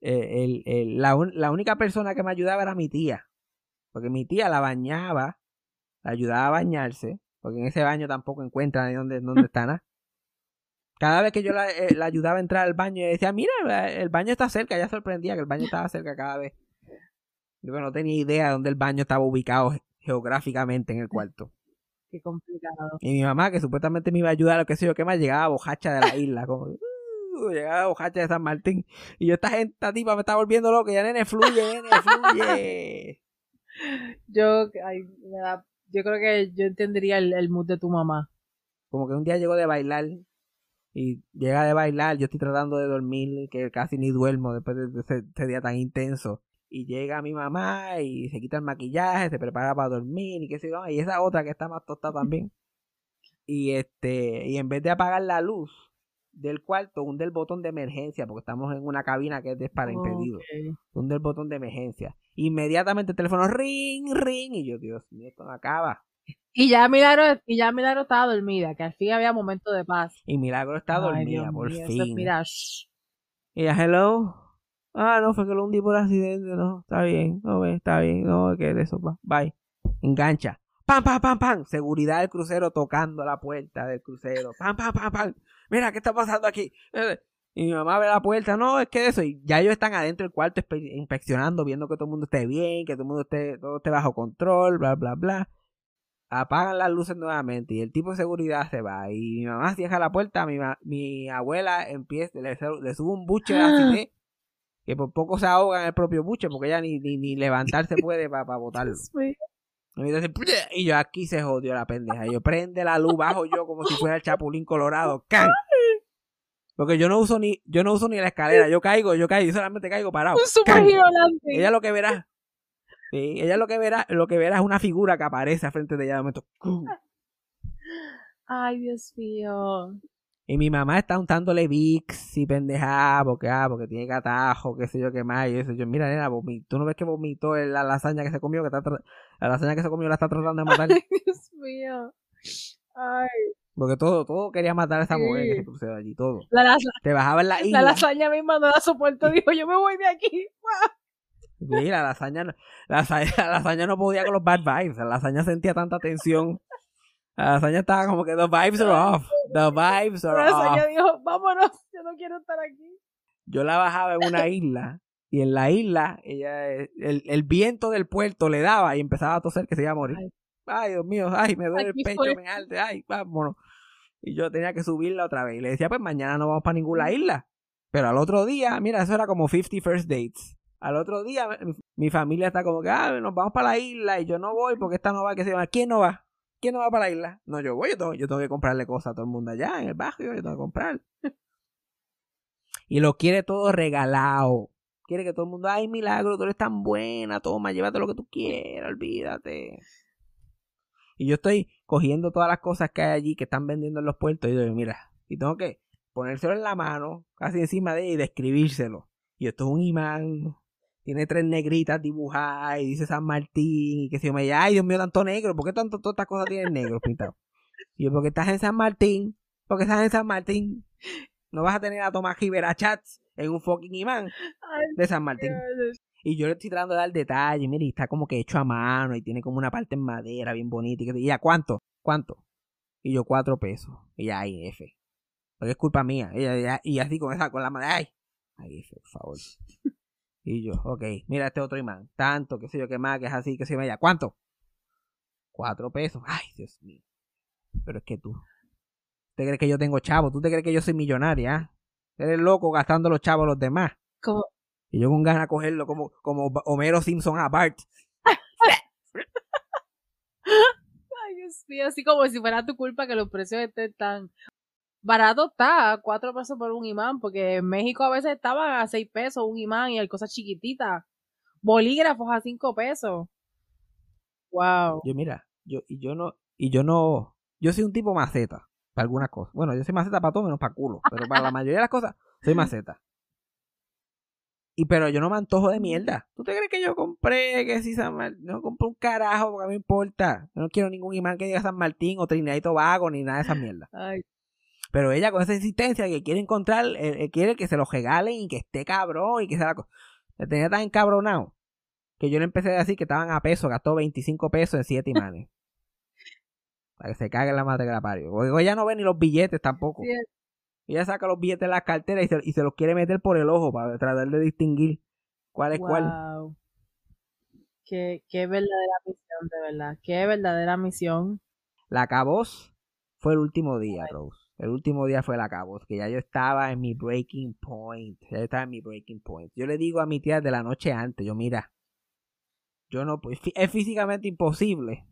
eh, el- el- la, un- la única persona que me ayudaba era mi tía. Porque mi tía la bañaba, la ayudaba a bañarse, porque en ese baño tampoco encuentra ni dónde, dónde está nada. Cada vez que yo la, eh, la ayudaba a entrar al baño, ella decía, mira, el baño está cerca, ya sorprendía que el baño estaba cerca cada vez. Yo no tenía idea de dónde el baño estaba ubicado ge- geográficamente en el cuarto. Qué complicado. Y mi mamá, que supuestamente me iba a ayudar, lo que sé yo, que más llegaba bojacha de la isla, como uh, llegaba bojacha de San Martín. Y yo, esta gente, esta tipa me está volviendo loco, ya nene, fluye, nene, fluye. *laughs* Yo, ay, me da- yo creo que yo entendería el, el mood de tu mamá. Como que un día llegó de bailar y llega de bailar, yo estoy tratando de dormir, que casi ni duermo después de ese, ese día tan intenso. Y llega mi mamá y se quita el maquillaje, se prepara para dormir y qué sé yo. Y esa otra que está más tostada *laughs* también. Y este, y en vez de apagar la luz del cuarto, hunde el botón de emergencia, porque estamos en una cabina que es para impedidos. Ok. Hunde el botón de emergencia. Inmediatamente el teléfono ring, ring. Y yo, Dios mío, esto no acaba. Y ya Milagro, y ya Milagro estaba dormida, que al fin había momento de paz. Y Milagro está dormida, Dios por mío, eso es, fin. mira. Y ella, hello. Ah, no, fue que lo hundí por accidente. No, está bien, no ve, está bien, no, que de eso, pa. bye. Engancha. Pam, pam, pam, pam. Seguridad del crucero tocando la puerta del crucero. Pam, pam, pam, pam. Mira, ¿qué está pasando aquí? Y mi mamá ve la puerta, no, es que eso. Y ya ellos están adentro del cuarto inspeccionando, viendo que todo el mundo esté bien, que todo el mundo esté, todo esté bajo control, bla, bla, bla. Apagan las luces nuevamente y el tipo de seguridad se va. Y mi mamá cierra la puerta, mi, mi abuela empieza, le, le sube un buche de acidez, que por poco se ahoga en el propio buche, porque ella ni, ni, ni levantarse *laughs* puede para botarlo. Dios mío. Y, yo aquí se jodió la pendeja. Yo prende la luz, bajo yo como si fuera el chapulín colorado. ¡Can! Porque yo no uso ni, yo no uso ni la escalera, yo caigo, yo caigo, yo solamente caigo parado. Un super. Ella lo que verá. sí, ella lo que verá, lo que verá es una figura que aparece al frente de ella de momento. Ay, Dios mío. Y mi mamá está untándole Vicks y pendejada, porque, ah, porque tiene catajo, qué sé yo, qué más. Y eso, yo, mira, nena, vomi- tú no ves que vomitó la lasaña que se comió, que está la lasaña que se comió la está tratando de matar. *laughs* Ay, Dios mío. Ay, Porque todo, todo quería matar a esa Sí. mujer ese crucero allí, todo. la, lasa- Te bajaba en la la isla. lasaña misma no la soportó. Dijo, yo me voy de aquí. Sí, la lasaña, no- la, lasaña, *laughs* la lasaña no podía con los bad vibes. La lasaña sentía tanta tensión. La lasaña estaba como que the vibes are off. The vibes La are lasaña off. dijo, vámonos, yo no quiero estar aquí. Yo la bajaba en una isla. Y en la isla, ella, el, el viento del puerto le daba y empezaba a toser que se iba a morir. Ay. Ay, Dios mío, ay, me duele Aquí el pecho, fue. me alte, ay, vámonos. Y yo tenía que subirla otra vez. Y le decía, pues mañana no vamos para ninguna isla. Pero al otro día, mira, eso era como 50 first dates. Al otro día, mi, mi familia está como que, ah, nos vamos para la isla y yo no voy porque esta no va, que se llama, ¿quién no va? ¿Quién no va para la isla? No, yo voy, yo tengo, yo tengo que comprarle cosas a todo el mundo allá en el barrio, yo tengo que comprar. *laughs* y lo quiere todo regalado. Quiere que todo el mundo, ay, milagro, tú eres tan buena, toma, llévate lo que tú quieras, olvídate. Y yo estoy cogiendo todas las cosas que hay allí que están vendiendo en los puertos y digo, mira, y tengo que ponérselo en la mano, casi encima de ella y describírselo. Y esto es un imán, tiene tres negritas dibujadas y dice San Martín y que se yo me dice, ay Dios mío, tanto negro, ¿por qué tanto todas estas cosas tienen negro pintado? Y yo, porque estás en San Martín, porque estás en San Martín, no vas a tener a Tomás Rivera Chats en un fucking imán de San Martín. Y yo le estoy tratando de dar detalle, mire, y está como que hecho a mano y tiene como una parte en madera bien bonita. Y, ya, ¿cuánto? ¿Cuánto? Y yo, cuatro pesos. Y ya, ay, F. Porque es culpa mía. Y, ya- ya- y así con esa, con la madera, ay, Ahí, por favor. *laughs* Y yo, ok, mira este otro imán. Tanto, qué sé yo, qué más, que es así, que se me ¿Cuánto? Cuatro pesos. Ay, Dios mío. Pero es que tú. ¿Usted cree que yo tengo chavo? ¿Tú te crees que yo soy millonaria? ah? Eres loco gastando los chavos a los demás. Como, Y yo con ganas de cogerlo como, como Homero Simpson a Bart. *laughs* ay, Dios mío, así como si fuera tu culpa que los precios estén tan barato está, cuatro pesos por un imán, porque en México a veces estaban a seis pesos un imán y hay cosas chiquititas. Bolígrafos a cinco pesos. Wow. Yo, mira, yo, y yo no, y yo no, yo soy un tipo maceta para algunas cosas. Bueno, yo soy maceta para todo menos para culo, pero para la *laughs* mayoría de las cosas soy maceta. Y pero yo no me antojo de mierda. ¿Tú te crees que yo compré que si San Martín? No compré un carajo porque a mí me importa. Yo no quiero ningún imán que diga San Martín o Trinidad y Tobago ni nada de esa mierda. Ay, Pero ella con esa insistencia que quiere encontrar, eh, eh, quiere que se lo regalen y que esté cabrón y que sea la cosa. Me tenía tan encabronado que yo le empecé a decir que estaban a peso, gastó 25 pesos en 7 imanes. *laughs* Para que se cague la madre que la parió. Porque ella no ve ni los billetes tampoco. sí, Ella saca los billetes de la cartera y se, y se los quiere meter por el ojo para tratar de distinguir cuál es cuál. Qué, qué verdadera misión, de verdad. Qué verdadera misión. La caboz fue el último día, Rose. El último día fue la caboz, que ya yo estaba en mi breaking point. Ya yo estaba en mi breaking point. Yo le digo a mi tía de la noche antes, yo mira, yo no pues, es físicamente imposible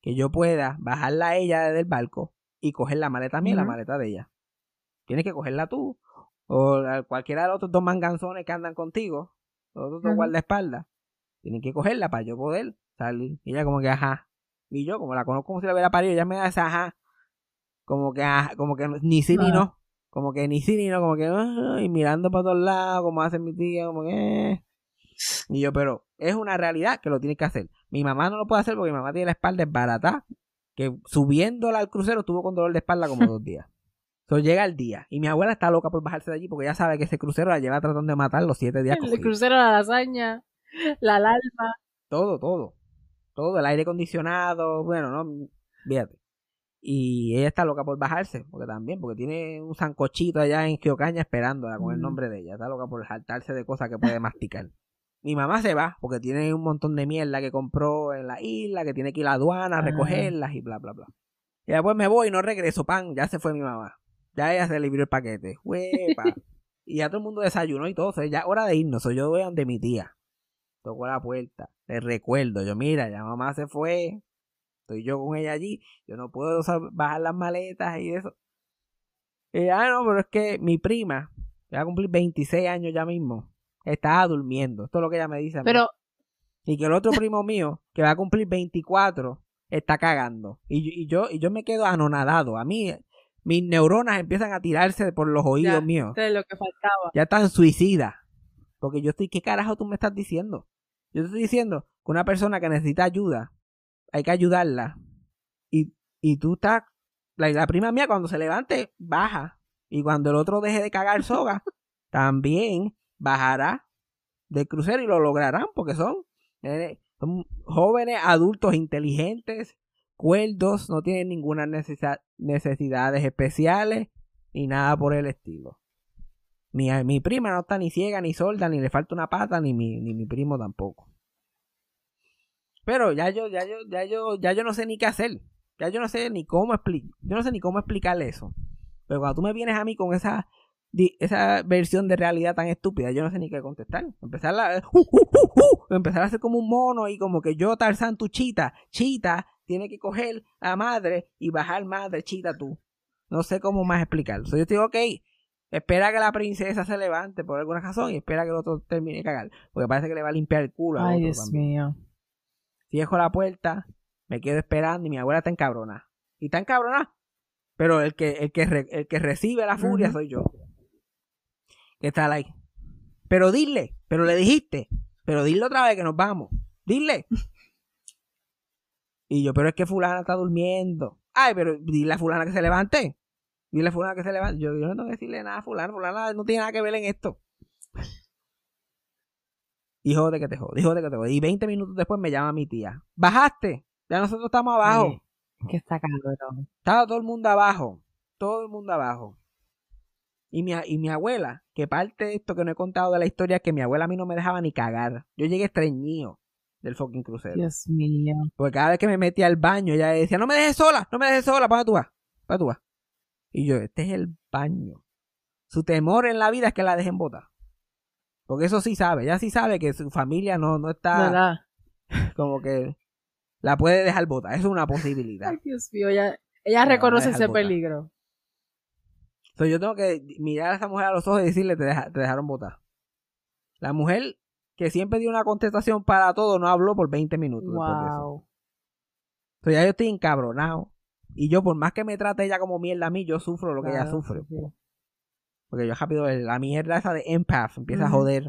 que yo pueda bajarla a ella del barco y coger la maleta mía y la maleta de ella. Tienes que cogerla tú. O cualquiera de los otros dos manganzones que andan contigo, los otros dos guardaespaldas, tienen que cogerla para yo poder salir. Y ella como que, ajá. Y yo, como la conozco como si la hubiera parido, ella me da esa ajá. Como que, ajá, como que ni sí ni no. Como que ni sí ni no, como que, y mirando para todos lados, como hace mi tía, como que... "Eh". Y yo, pero es una realidad que lo tiene que hacer. Mi mamá no lo puede hacer porque mi mamá tiene la espalda barata, que subiéndola al crucero estuvo con dolor de espalda como *laughs* dos días. Entonces llega el día y mi abuela está loca por bajarse de allí porque ella sabe que ese crucero la lleva tratando de matar los siete días El cogidos. crucero, la lasaña, la alarma. Todo, todo. Todo, el aire acondicionado, bueno, no, fíjate. Y ella está loca por bajarse, porque también, porque tiene un sancochito allá en Geocaña esperándola con el nombre de ella. Está loca por saltarse de cosas que puede masticar. Mi mamá se va, porque tiene un montón de mierda que compró en la isla, que tiene que ir a la aduana a recogerlas y bla, bla, bla. Y después me voy y no regreso, pan, ya se fue mi mamá. Ya ella se libró el paquete. Huepa. *laughs* y ya todo el mundo desayunó y todo. ya hora de irnos. Soy yo voy donde mi tía. Tocó la puerta. Le recuerdo. Yo, mira, ya mamá se fue. Estoy yo con ella allí. Yo no puedo bajar las maletas y eso. Y, ah, no, pero es que mi prima, que va a cumplir 26 años ya mismo, estaba durmiendo. Esto es lo que ella me dice. a mí. Pero, Y que el otro primo mío, que va a cumplir 24, está cagando. Y, y yo y yo me quedo anonadado. A mí, mis neuronas empiezan a tirarse por los oídos ya, míos. es lo que faltaba. Ya están suicidas. Porque yo estoy, ¿qué carajo tú me estás diciendo? Yo te estoy diciendo que una persona que necesita ayuda, hay que ayudarla. Y, y tú estás, la, la prima mía cuando se levante, baja. Y cuando el otro deje de cagar soga, *laughs* también bajará del crucero y lo lograrán porque son, eh, son jóvenes, adultos, inteligentes, cuerdos, no tienen ninguna necesa- necesidades especiales ni nada por el estilo. Mi, mi prima no está ni ciega, ni sorda, ni le falta una pata, ni mi, ni mi primo tampoco. Pero ya yo, ya yo, ya yo, ya yo no sé ni qué hacer. Ya yo no sé ni cómo explicar. Yo no sé ni cómo explicarle eso. Pero cuando tú me vienes a mí con esa, esa versión de realidad tan estúpida, yo no sé ni qué contestar. Empezar a, uh, uh, uh, uh, empezar a hacer como un mono y como que yo, Tarzán, tu chita, chita, tiene que coger a madre y bajar madre, chita tú. No sé cómo más explicarlo. So, yo te digo, ok, espera que la princesa se levante por alguna razón y espera que el otro termine de cagar. Porque parece que le va a limpiar el culo Ay, Dios también. mío. Cierro la puerta, me quedo esperando y mi abuela está encabrona. Y está encabrona. Pero el que, el que, re- el que recibe la furia soy yo. Que está ahí. Pero dile, pero le dijiste. Pero dile otra vez que nos vamos. Dile. Y yo, pero es que fulana está durmiendo. Ay, pero dile a fulana que se levante. Dile a fulana que se levante. Yo, yo no tengo que decirle nada a fulana. Fulana no tiene nada que ver en esto. Y jode que te jode, y jode que te jode. Y 20 minutos después me llama mi tía. ¿Bajaste? Ya nosotros estamos abajo. Que está cabrón. Estaba todo el mundo abajo. Todo el mundo abajo. Y mi, y mi abuela, que parte de esto que no he contado de la historia es que mi abuela a mí no me dejaba ni cagar. Yo llegué estreñido del fucking crucero. Dios mío. Porque cada vez que me metía al baño, ella decía, no me dejes sola, no me dejes sola, ¿para tú vas? ¿Para tú vas? Y yo, este es el baño. Su temor en la vida es que la dejen botar. Porque eso sí sabe, ella sí sabe que su familia no, no está ¿Verdad? *laughs* como que la puede dejar botar. Eso es una posibilidad. Ay, Dios mío, ella, reconoce ese botar. peligro. Entonces yo tengo que mirar a esa mujer a los ojos y decirle, te, deja- te dejaron votar. La mujer que siempre dio una contestación para todo no habló por 20 minutos después de eso. Wow. Entonces ya yo estoy encabronado. Y yo, por más que me trate ella como mierda a mí, yo sufro lo que ella sufre. sí. Porque yo rápido, la mierda esa de empath empieza a joder.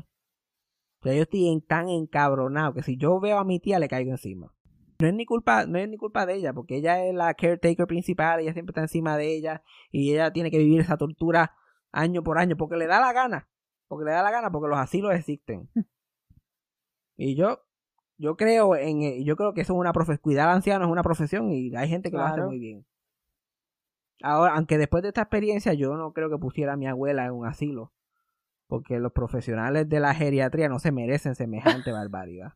O sea, yo estoy en- tan encabronado que si yo veo a mi tía le caigo encima. No es ni culpa, no es ni culpa de ella, porque ella es la caretaker principal, ella siempre está encima de ella, y ella tiene que vivir esa tortura año por año, porque le da la gana. Porque le da la gana, porque los asilos existen. *laughs* y yo, yo creo en, eh, yo creo que eso es una profesión, cuidar a ancianos es una profesión y hay gente que lo hace muy bien. Ahora, aunque después de esta experiencia yo no creo que pusiera a mi abuela en un asilo, porque los profesionales de la geriatría no se merecen semejante *laughs* barbaridad.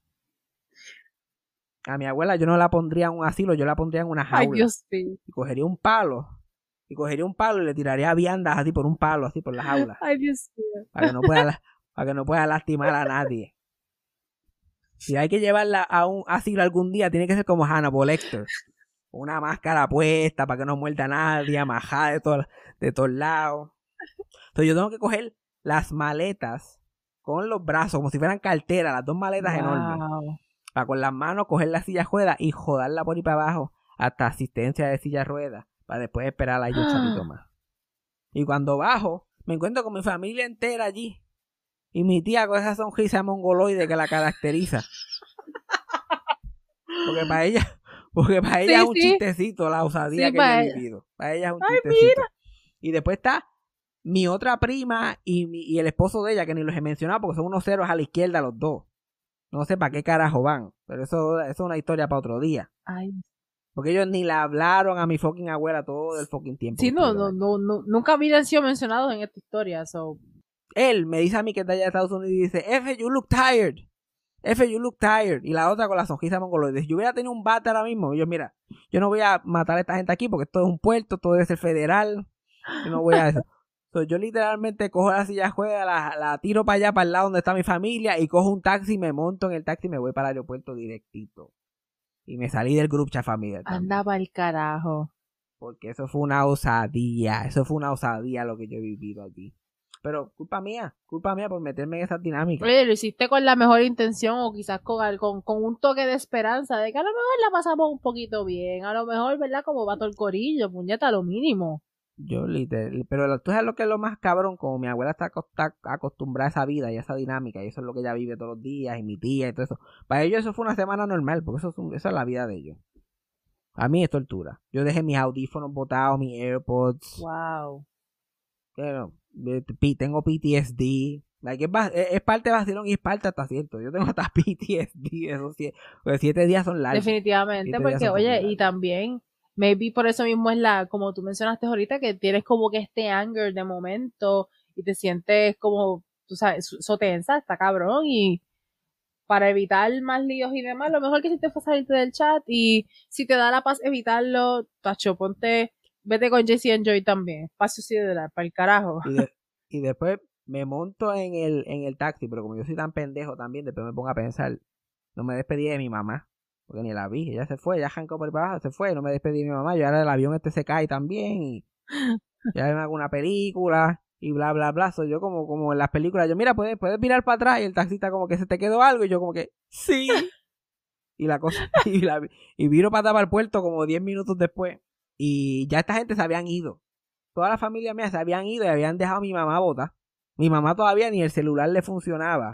A mi abuela yo no la pondría en un asilo, yo la pondría en una jaula. Ay, Dios mío. Y cogería un palo, y cogería un palo y le tiraría viandas así por un palo, así por la jaula, Ay, Dios mío. para que no pueda, *laughs* para que no pueda lastimar a nadie. Si hay que llevarla a un asilo algún día, tiene que ser como Hannibal Lecter. Una máscara puesta para que no muerda a nadie, amajada de, todo- de todos lados. Entonces yo tengo que coger las maletas con los brazos, como si fueran carteras, las dos maletas enormes. Para con las manos coger la silla rueda y jodarla por ahí para abajo hasta asistencia de silla rueda. Para después esperar ahí un más. Y cuando bajo, me encuentro con mi familia entera allí. Y mi tía con esa sonrisa mongoloide que la caracteriza. Porque para ella, porque para ella Sí, es un sí. chistecito la osadía Sí, que yo he vivido. Para ella es un Ay, chistecito. Y después está mi otra prima y, mi- y el esposo de ella, que ni los he mencionado porque son unos ceros a la izquierda los dos. No sé para qué carajo van, pero eso, eso es una historia para otro día. Ay, Porque ellos ni le hablaron a mi fucking abuela todo el fucking tiempo. sí, no, no, no, no, nunca habían sido mencionados en esta historia, so. Él me dice a mí que está allá de Estados Unidos y dice, F, you look tired. F, you look tired. Y la otra con la sonrisa mongoloide. Si yo hubiera tenido un bate ahora mismo, yo, mira, yo no voy a matar a esta gente aquí porque esto es un puerto, todo debe ser federal. Yo no voy a eso. So, yo literalmente cojo la silla juega, la, la tiro para allá, para el lado donde está mi familia, y cojo un taxi, me monto en el taxi y me voy para el aeropuerto directito. Y me salí del grupo también. Andaba el carajo. Porque eso fue una osadía. Eso fue una osadía lo que yo he vivido allí. Pero culpa mía, culpa mía por meterme en esas dinámicas. Oye, lo hiciste con la mejor intención o quizás con, con, con un toque de esperanza de que a lo mejor la pasamos un poquito bien. A lo mejor, ¿verdad? Como va todo el corillo, puñeta, lo mínimo. Yo literal, pero tú sabes lo que es lo más cabrón, como mi abuela está, acos- está acostumbrada a esa vida y a esa dinámica, y eso es lo que ella vive todos los días, y mi tía y todo eso. Para ellos eso fue una semana normal, porque eso es, un- esa es la vida de ellos. A mí es tortura. Yo dejé mis audífonos botados, mis AirPods. Wow. pi- tengo PTSD. Like, es, va- es- parte de vacilón y es parte hasta cierto. Yo tengo hasta *laughs* PTSD. Esos siete, porque siete días son largos. Definitivamente, Siete porque, oye, y también, maybe por eso mismo es la, como tú mencionaste ahorita, que tienes como que este anger de momento y te sientes como, tú sabes, so- so tensa, está cabrón, y para evitar más líos y demás, lo mejor que hiciste fue salirte del chat y si te da la paz evitarlo, tacho, ponte, vete con Jesse and Joy también, espacio sideral, para el carajo. Y, de- y después me monto en el, en el taxi, pero como yo soy tan pendejo también, después me pongo a pensar, no me despedí de mi mamá, porque ni la vi, ella se fue, ya arrancó por abajo, se fue, no me despedí de mi mamá, yo ahora el avión este se cae también, y *laughs* ya me hago una película, y bla, bla, bla, soy yo como, como en las películas, yo mira, puedes, puedes mirar para atrás, y el taxista como que se te quedó algo, y yo como que, sí, *laughs* y la cosa, *laughs* y, la, y viro para atrás para el puerto como 10 minutos después, y ya esta gente se habían ido, toda la familia mía se habían ido y habían dejado a mi mamá bota. Mi mamá todavía ni el celular le funcionaba.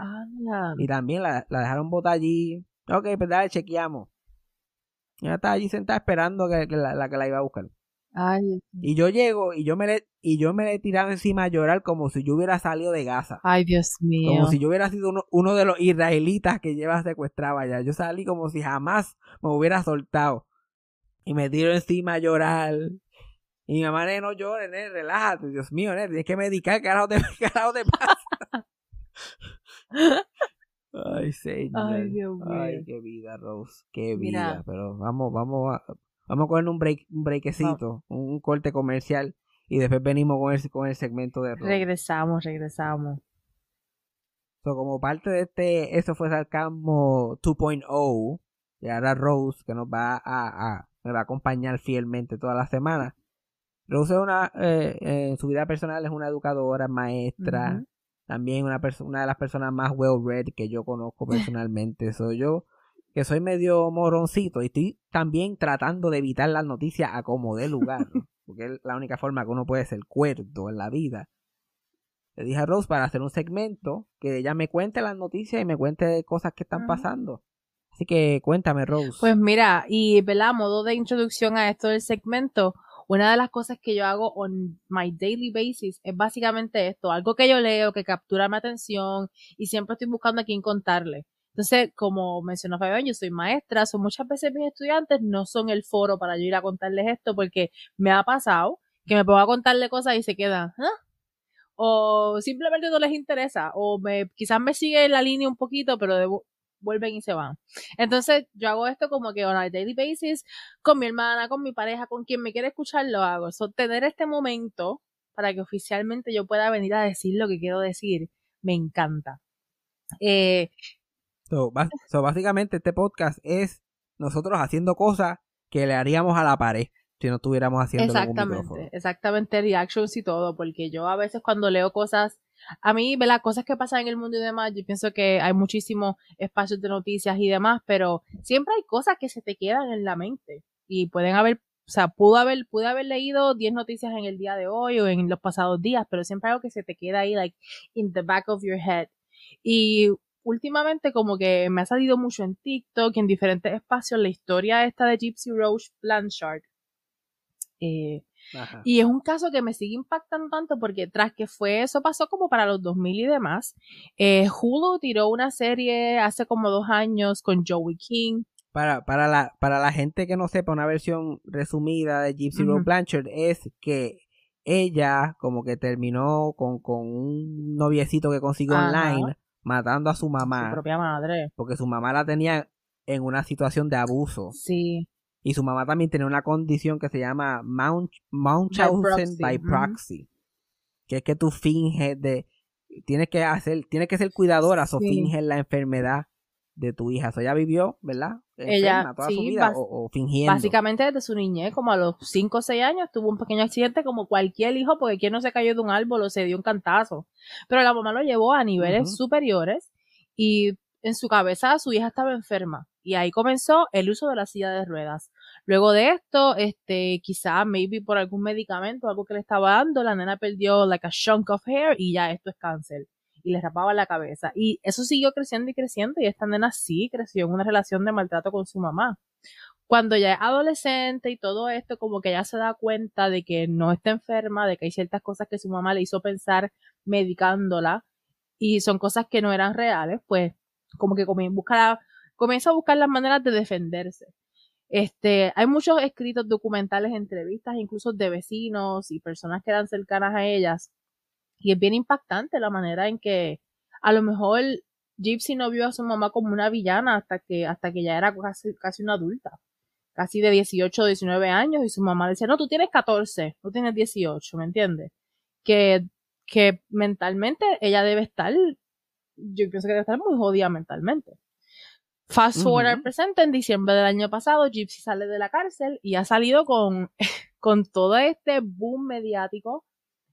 Y también la, la dejaron botar allí. Ok, pues dale, chequeamos. Ella estaba allí sentada esperando que, que la, la que la iba a buscar. Ay, Y yo llego y yo me le, y yo me le he tirado encima a llorar como si yo hubiera salido de Gaza. ay, Dios mío. Como si yo hubiera sido uno, uno de los israelitas que lleva secuestrado allá. Yo salí como si jamás me hubiera soltado. Y me tiro encima a llorar. Y mi mamá, no llores, nene, relájate. Dios mío, nene, tienes que medicar, carajo te, *laughs* carajo te pasa. Ay, señor. Ay, Dios mío. Ay, qué vida, Rose. Qué Mira. vida. Pero vamos, vamos a, vamos a coger un break, un breakecito, un corte comercial. Y después venimos con el, con el segmento de Rose. Regresamos, regresamos. So, como parte de este, eso fue Sarcasmo 2.0, y ahora Rose, que nos va a, a- me va a acompañar fielmente toda la semana. Rose es una, eh, en su vida personal es una educadora, maestra, también una, una de las personas más well read que yo conozco *laughs* personalmente. Soy yo, que soy medio moroncito y estoy también tratando de evitar las noticias a como dé lugar, ¿no? *laughs* porque es la única forma que uno puede ser cuerdo en la vida. Le dije a Rose para hacer un segmento que ella me cuente las noticias y me cuente cosas que están pasando. Así que cuéntame, Rose. Pues mira, y ¿verdad? modo de introducción a esto del segmento, una de las cosas que yo hago on my daily basis es básicamente esto, algo que yo leo, que captura mi atención y siempre estoy buscando a quién contarle. Entonces, como mencionó Fabián, yo soy maestra, son muchas veces mis estudiantes no son el foro para yo ir a contarles esto porque me ha pasado que me pongo a contarle cosas y se quedan, ¿ah? O simplemente no les interesa, o me, quizás me sigue la línea un poquito, pero de- vuelven y se van. Entonces, yo hago esto como que on a daily basis, con mi hermana, con mi pareja, con quien me quiere escuchar, lo hago. So, tener este momento para que oficialmente yo pueda venir a decir lo que quiero decir, me encanta. Eh, So, básicamente este podcast es nosotros haciendo cosas que le haríamos a la pared si no estuviéramos haciendo exactamente, exactamente, reactions y todo, porque yo a veces cuando leo cosas, a mí, las cosas que pasan en el mundo y demás, yo pienso que hay muchísimos espacios de noticias y demás, pero siempre hay cosas que se te quedan en la mente y pueden haber, o sea, pudo haber, pude haber leído 10 noticias en el día de hoy o en los pasados días, pero siempre algo que se te queda ahí, like, in the back of your head. Y últimamente como que me ha salido mucho en TikTok y en diferentes espacios la historia esta de Gypsy Rose Blanchard. Eh, Ajá. y es un caso que me sigue impactando tanto porque tras que fue, eso pasó como para los 2000 y demás, eh, Hulu tiró una serie hace como dos años con Joey King. Para, para, la, para la gente que no sepa, una versión resumida de Gypsy. Rose Blanchard es que ella como que terminó con, con un noviecito que consiguió Ajá. online matando a su Su mamá propia madre. porque su mamá la tenía en una situación de abuso Sí. Y su mamá también tenía una condición que se llama Mount, Munchausen proxy, by proxy que es que tú finges de tienes que hacer tienes que ser cuidadora o finges la enfermedad de tu hija. O ella vivió, ¿verdad? Ella, toda sí, su vida o, o fingiendo. Básicamente desde su niñez, como a los 5 o 6 años, tuvo un pequeño accidente como cualquier hijo, porque quien no se cayó de un árbol o se dio un cantazo. Pero la mamá lo llevó a niveles superiores y en su cabeza su hija estaba enferma. Y ahí comenzó el uso de la silla de ruedas. Luego de esto, este, quizá, maybe por algún medicamento, algo que le estaba dando, la nena perdió like a chunk of hair y ya esto es cáncer. Y le rapaba la cabeza. Y eso siguió creciendo y creciendo y esta nena sí creció en una relación de maltrato con su mamá cuando ya es adolescente y todo esto, como que ella se da cuenta de que no está enferma, de que hay ciertas cosas que su mamá le hizo pensar medicándola y son cosas que no eran reales, pues como que comien- busca- comienza a buscar las maneras de defenderse. Este, hay muchos escritos documentales, entrevistas, incluso de vecinos y personas que eran cercanas a ellas. Y es bien impactante la manera en que a lo mejor Gypsy no vio a su mamá como una villana hasta que, hasta que ya era casi, casi una adulta casi de 18 o 19 años y su mamá le decía, no, tú tienes 14, tú tienes 18, ¿me entiendes? Que, que mentalmente ella debe estar, yo pienso que debe estar muy jodida mentalmente. Fast forward al Ujú. presente, en diciembre del año pasado, Gypsy sale de la cárcel y ha salido con, *laughs* con todo este boom mediático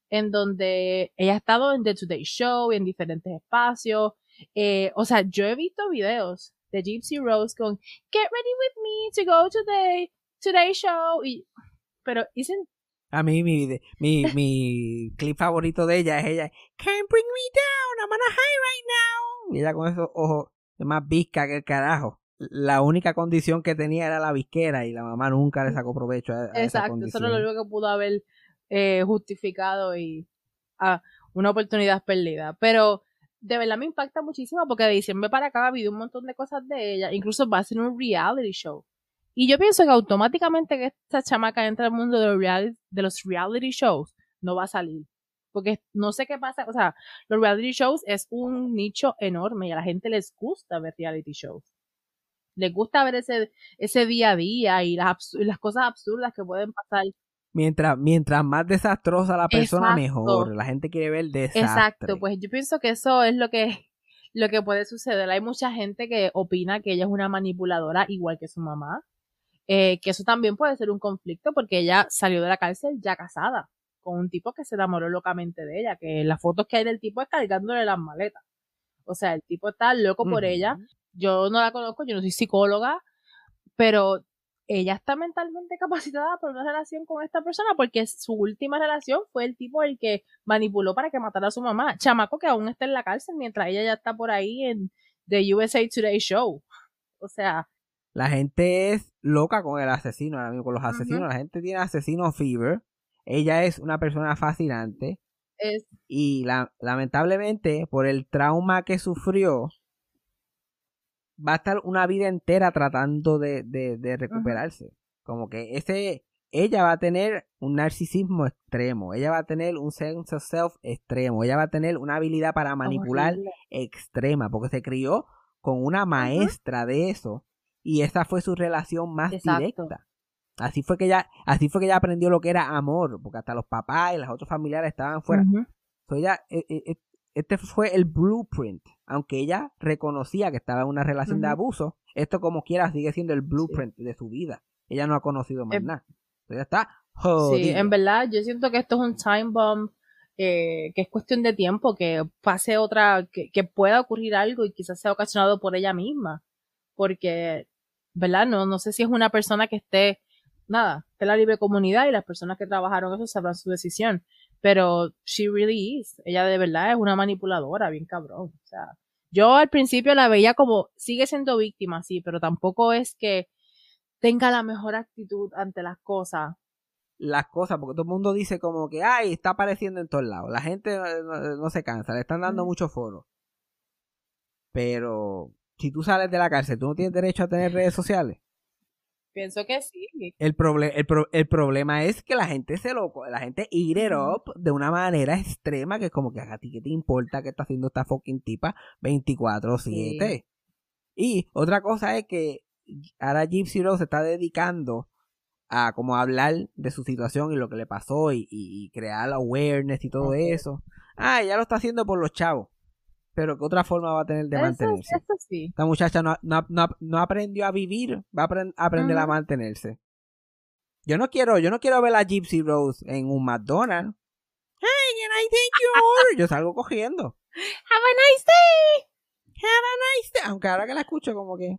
en donde ella ha estado en The Today Show y en diferentes espacios. Eh, o sea, yo he visto videos de Gypsy Rose con Get ready with me to go to the Today Show. Y, pero isn't A mí, mi, mi, mi clip favorito de ella es ella. Can't bring me down, I'm on a high right now. Y ella con esos ojos de más visca que el carajo. La única condición que tenía era la visquera y la mamá nunca le sacó provecho a, a exacto, eso condición. es lo único que pudo haber eh, justificado y ah, una oportunidad perdida. Pero de verdad me impacta muchísimo porque de diciembre para acá ha habido un montón de cosas de ella. Incluso va a ser un reality show. Y yo pienso que automáticamente que esta chamaca entra al mundo de, los real- de los reality shows, no va a salir. Porque no sé qué pasa, o sea, los reality shows es un nicho enorme y a la gente les gusta ver reality shows. Les gusta ver ese, ese día a día y las, las cosas absurdas que pueden pasar. Mientras, mientras más desastrosa la persona, Exacto. mejor. La gente quiere ver desastre. Exacto, pues yo pienso que eso es lo que, lo que puede suceder. Hay mucha gente que opina que ella es una manipuladora igual que su mamá. Eh, que eso también puede ser un conflicto porque ella salió de la cárcel ya casada con un tipo que se enamoró locamente de ella, que las fotos que hay del tipo es cargándole las maletas. O sea, el tipo está loco por ella. Yo no la conozco, yo no soy psicóloga, pero ella está mentalmente *laughs* capacitada por una relación con esta persona porque su última relación fue el tipo el que manipuló para que matara a su mamá. Chamaco que aún está en la cárcel mientras ella ya está por ahí en The USA Today Show. O sea, La gente es loca con el asesino, ahora mismo, con los asesinos. La gente tiene asesino fever. Ella es una persona fascinante. es Y la- lamentablemente, por el trauma que sufrió, va a estar una vida entera tratando de, de- de recuperarse. Como que ese, ella va a tener un narcisismo extremo, ella va a tener un sense of self extremo, ella va a tener una habilidad para manipular extrema, porque se crió con una maestra de eso y esa fue su relación más Exacto. directa. Así fue que ella, así fue que ella aprendió lo que era amor, porque hasta los papás y los otros familiares estaban fuera. So, ella, e- e- e- este fue el blueprint. Aunque ella reconocía que estaba en una relación de abuso, esto como quiera sigue siendo el blueprint de su vida. Ella no ha conocido más Em- nada. So, ella está Sí, en verdad, yo siento que esto es un time bomb, eh, que es cuestión de tiempo, que pase otra, que, que pueda ocurrir algo y quizás sea ocasionado por ella misma. Porque, ¿verdad? No, no sé si es una persona que esté, nada, en la libre comunidad y las personas que trabajaron eso sabrán su decisión. Pero she really is. Ella de verdad es una manipuladora, bien cabrón. O sea, yo al principio la veía como, sigue siendo víctima, sí, pero tampoco es que tenga la mejor actitud ante las cosas. las cosas, porque todo el mundo dice como que, ay, está apareciendo en todos lados. La gente no, no se cansa, le están dando mucho foro. Pero si tú sales de la cárcel, tú no tienes derecho a tener redes sociales. Pienso que sí. El, proble- el, pro- el problema es que la gente se lo, la gente eat it up de una manera extrema que es como que a ti qué te importa que está haciendo esta fucking tipa 24/7. Y otra cosa es que ahora Gypsy Rose se está dedicando a como hablar de su situación y lo que le pasó y, y- crear awareness y todo eso. Ah, ella lo está haciendo por los chavos. Pero ¿qué otra forma va a tener de Eso, mantenerse? eso sí. Esta muchacha no, no- no- no aprendió a vivir, va a apren- a aprender a mantenerse. Yo no quiero, yo no quiero ver a Gypsy Rose en un McDonald's. Hey, can I take your order? Yo salgo cogiendo. Have a nice day. Have a nice day. Aunque ahora que la escucho como que...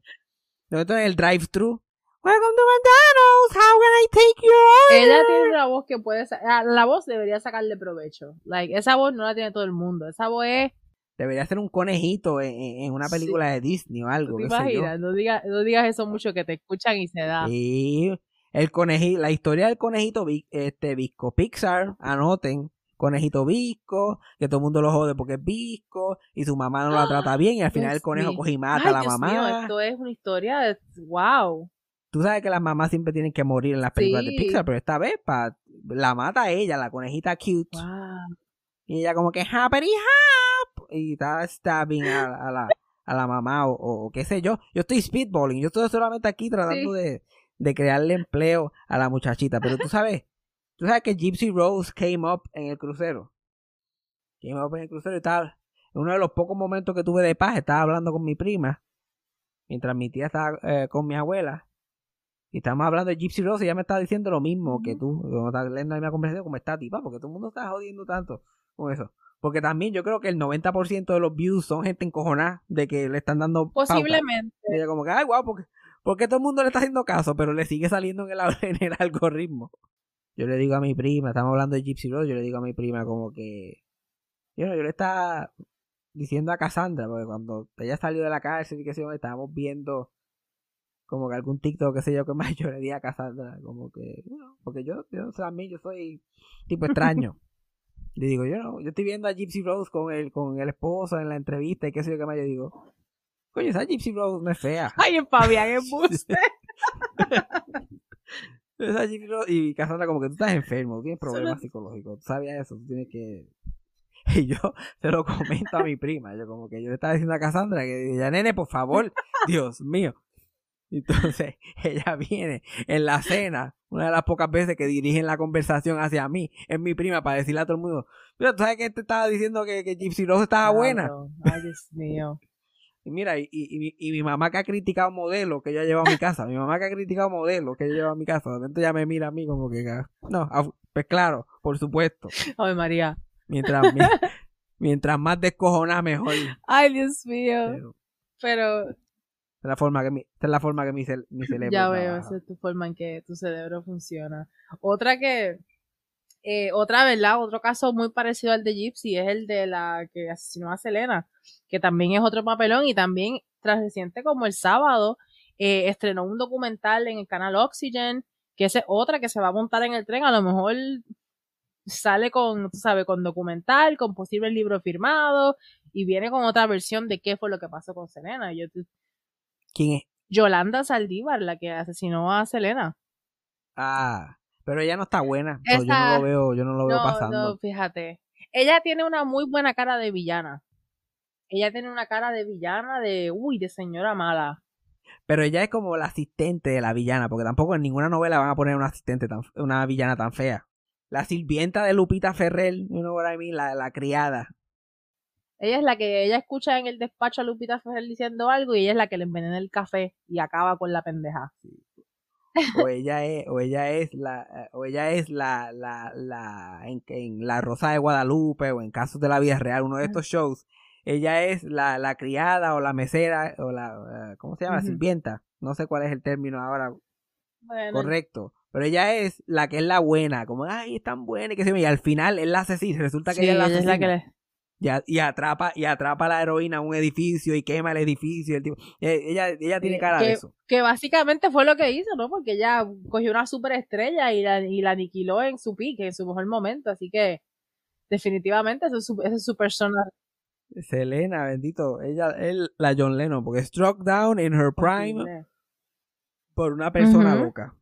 Yo estoy en el drive-thru. Welcome to McDonald's. How can I take your order? Ella tiene una voz que puede ah, la voz debería sacarle provecho. Like, esa voz no la tiene todo el mundo. Esa voz es, Debería ser un conejito en, en- una Sí. película de Disney o algo. No digas, no digas eso mucho que te escuchan y se da. Sí, el conejito, la historia del conejito este visco Pixar, anoten, conejito visco, que todo el mundo lo jode porque es visco y su mamá no la trata bien y al final el conejo mío. coge y mata Ay, a la Dios mamá. mío, esto es una historia de, wow. Tú sabes que las mamás siempre tienen que morir en las películas de. Pixar, pero esta vez pa, la mata a ella, la conejita cute. Wow. Y ella como que happy hap y está stabbing a, la- a la, a la mamá o, o qué sé yo. Yo estoy speedballing, yo estoy solamente aquí tratando de, de crearle empleo a la muchachita. Pero tú sabes, tú sabes que Gypsy Rose came up en el crucero. Came up en el crucero y estaba, en uno de los pocos momentos que tuve de paz, estaba hablando con mi prima, mientras mi tía estaba eh, con mi abuela. Y estábamos hablando de Gypsy Rose y ella me estaba diciendo lo mismo que tú. Como está leyendo la misma conversación, como está tipa, porque todo el mundo está jodiendo tanto con eso. Porque también yo creo que el 90% de los views son gente encojonada de que le están dando. Posiblemente. Ella como que, ay, guau, porque, porque todo el mundo le está haciendo caso, pero le sigue saliendo en el, *laughs* en el algoritmo. Yo le digo a mi prima, estamos hablando de Gypsy Rose, yo le digo a mi prima como que... Yo, yo le estaba diciendo a Cassandra, porque cuando ella salió de la cárcel y que yo, estábamos viendo como que algún TikTok, qué sé yo, que más *laughs* yo le di a Cassandra, como que, no, porque yo, yo, o sea, a mí yo soy tipo extraño. *laughs* Le digo, yo no, yo estoy viendo a Gypsy Rose con el, con el esposo en la entrevista y qué sé yo qué más, yo digo, coño, esa Gypsy Rose no es fea. *laughs* Ay, el Fabián es buste. *laughs* Esa Gypsy Rose- y Cassandra como que tú estás enfermo, tú tienes problemas psicológicos, tú sabías eso, tú tienes que... *laughs* Y yo se lo comento a mi prima, yo como que yo le estaba diciendo a Cassandra que ya nene, por favor, Dios mío. Entonces *laughs* ella viene en la cena, una de las pocas veces que dirigen la conversación hacia mí, es mi prima para decirle a todo el mundo, mira, tú sabes que te estaba diciendo que, que Gypsy Rose estaba buena. Ay, Dios mío. *laughs* Y mira, y, y, y mi- y mi mamá que ha criticado modelos que ella lleva a mi casa, mi mamá que ha criticado modelos que ella lleva a mi casa, de repente ya me mira a mí como que, ah, no, ah, pues claro, por supuesto. Ay, María. Mientras, mi- *laughs* mientras más descojonada, mejor. Ay, Dios mío. Pero Pero esta es la forma que mi, esta es la forma que mi, cel- mi cerebro ya veo, trabaja. esa es tu forma en que tu cerebro funciona. Otra que, eh, otra, ¿verdad? Otro caso muy parecido al de Gypsy es el de la que asesinó a Selena, que también es otro papelón y también tras reciente como el sábado eh, estrenó un documental en el canal Oxygen, que es otra que se va a montar en el tren, a lo mejor sale con, tú sabes, con documental, con posible libro firmado y viene con otra versión de qué fue lo que pasó con Selena. Yo, ¿Quién es? Yolanda Saldívar, la que asesinó a Selena. Ah, pero ella no está buena. yo no lo veo, yo no lo veo No, pasando. no, fíjate. Ella tiene una muy buena cara de villana. Ella tiene una cara de villana de, uy, de señora mala. Pero ella es como la asistente de la villana, porque tampoco en ninguna novela van a poner una asistente tan, una villana tan fea. La sirvienta de Lupita Ferrer, you know what I mean? la, la criada. Ella es la que ella escucha en el despacho a Lupita Ferrer diciendo algo y ella es la que le envenena el café y acaba con la pendeja. o ella es o ella es la o ella es la la la en, en la Rosa de Guadalupe o en casos de la vida real uno de estos shows ella es la, la criada o la mesera o la cómo se llama Ujú. sirvienta. No sé cuál es el término ahora Bueno, correcto pero ella es la que es la buena como ay es tan buena y que se y al final es la asesina resulta que sí, ella es la es la que le... y, a- y atrapa y atrapa a la heroína a un edificio y quema el edificio el tipo, eh, ella ella tiene cara de que- eso Que básicamente fue lo que hizo, ¿no? Porque ella cogió una superestrella y la, y la aniquiló en su pique, en su mejor momento. Así que, definitivamente, esa es su, esa es su persona. Selena, bendito. Ella es la John Lennon, porque struck down in her prime por una persona loca.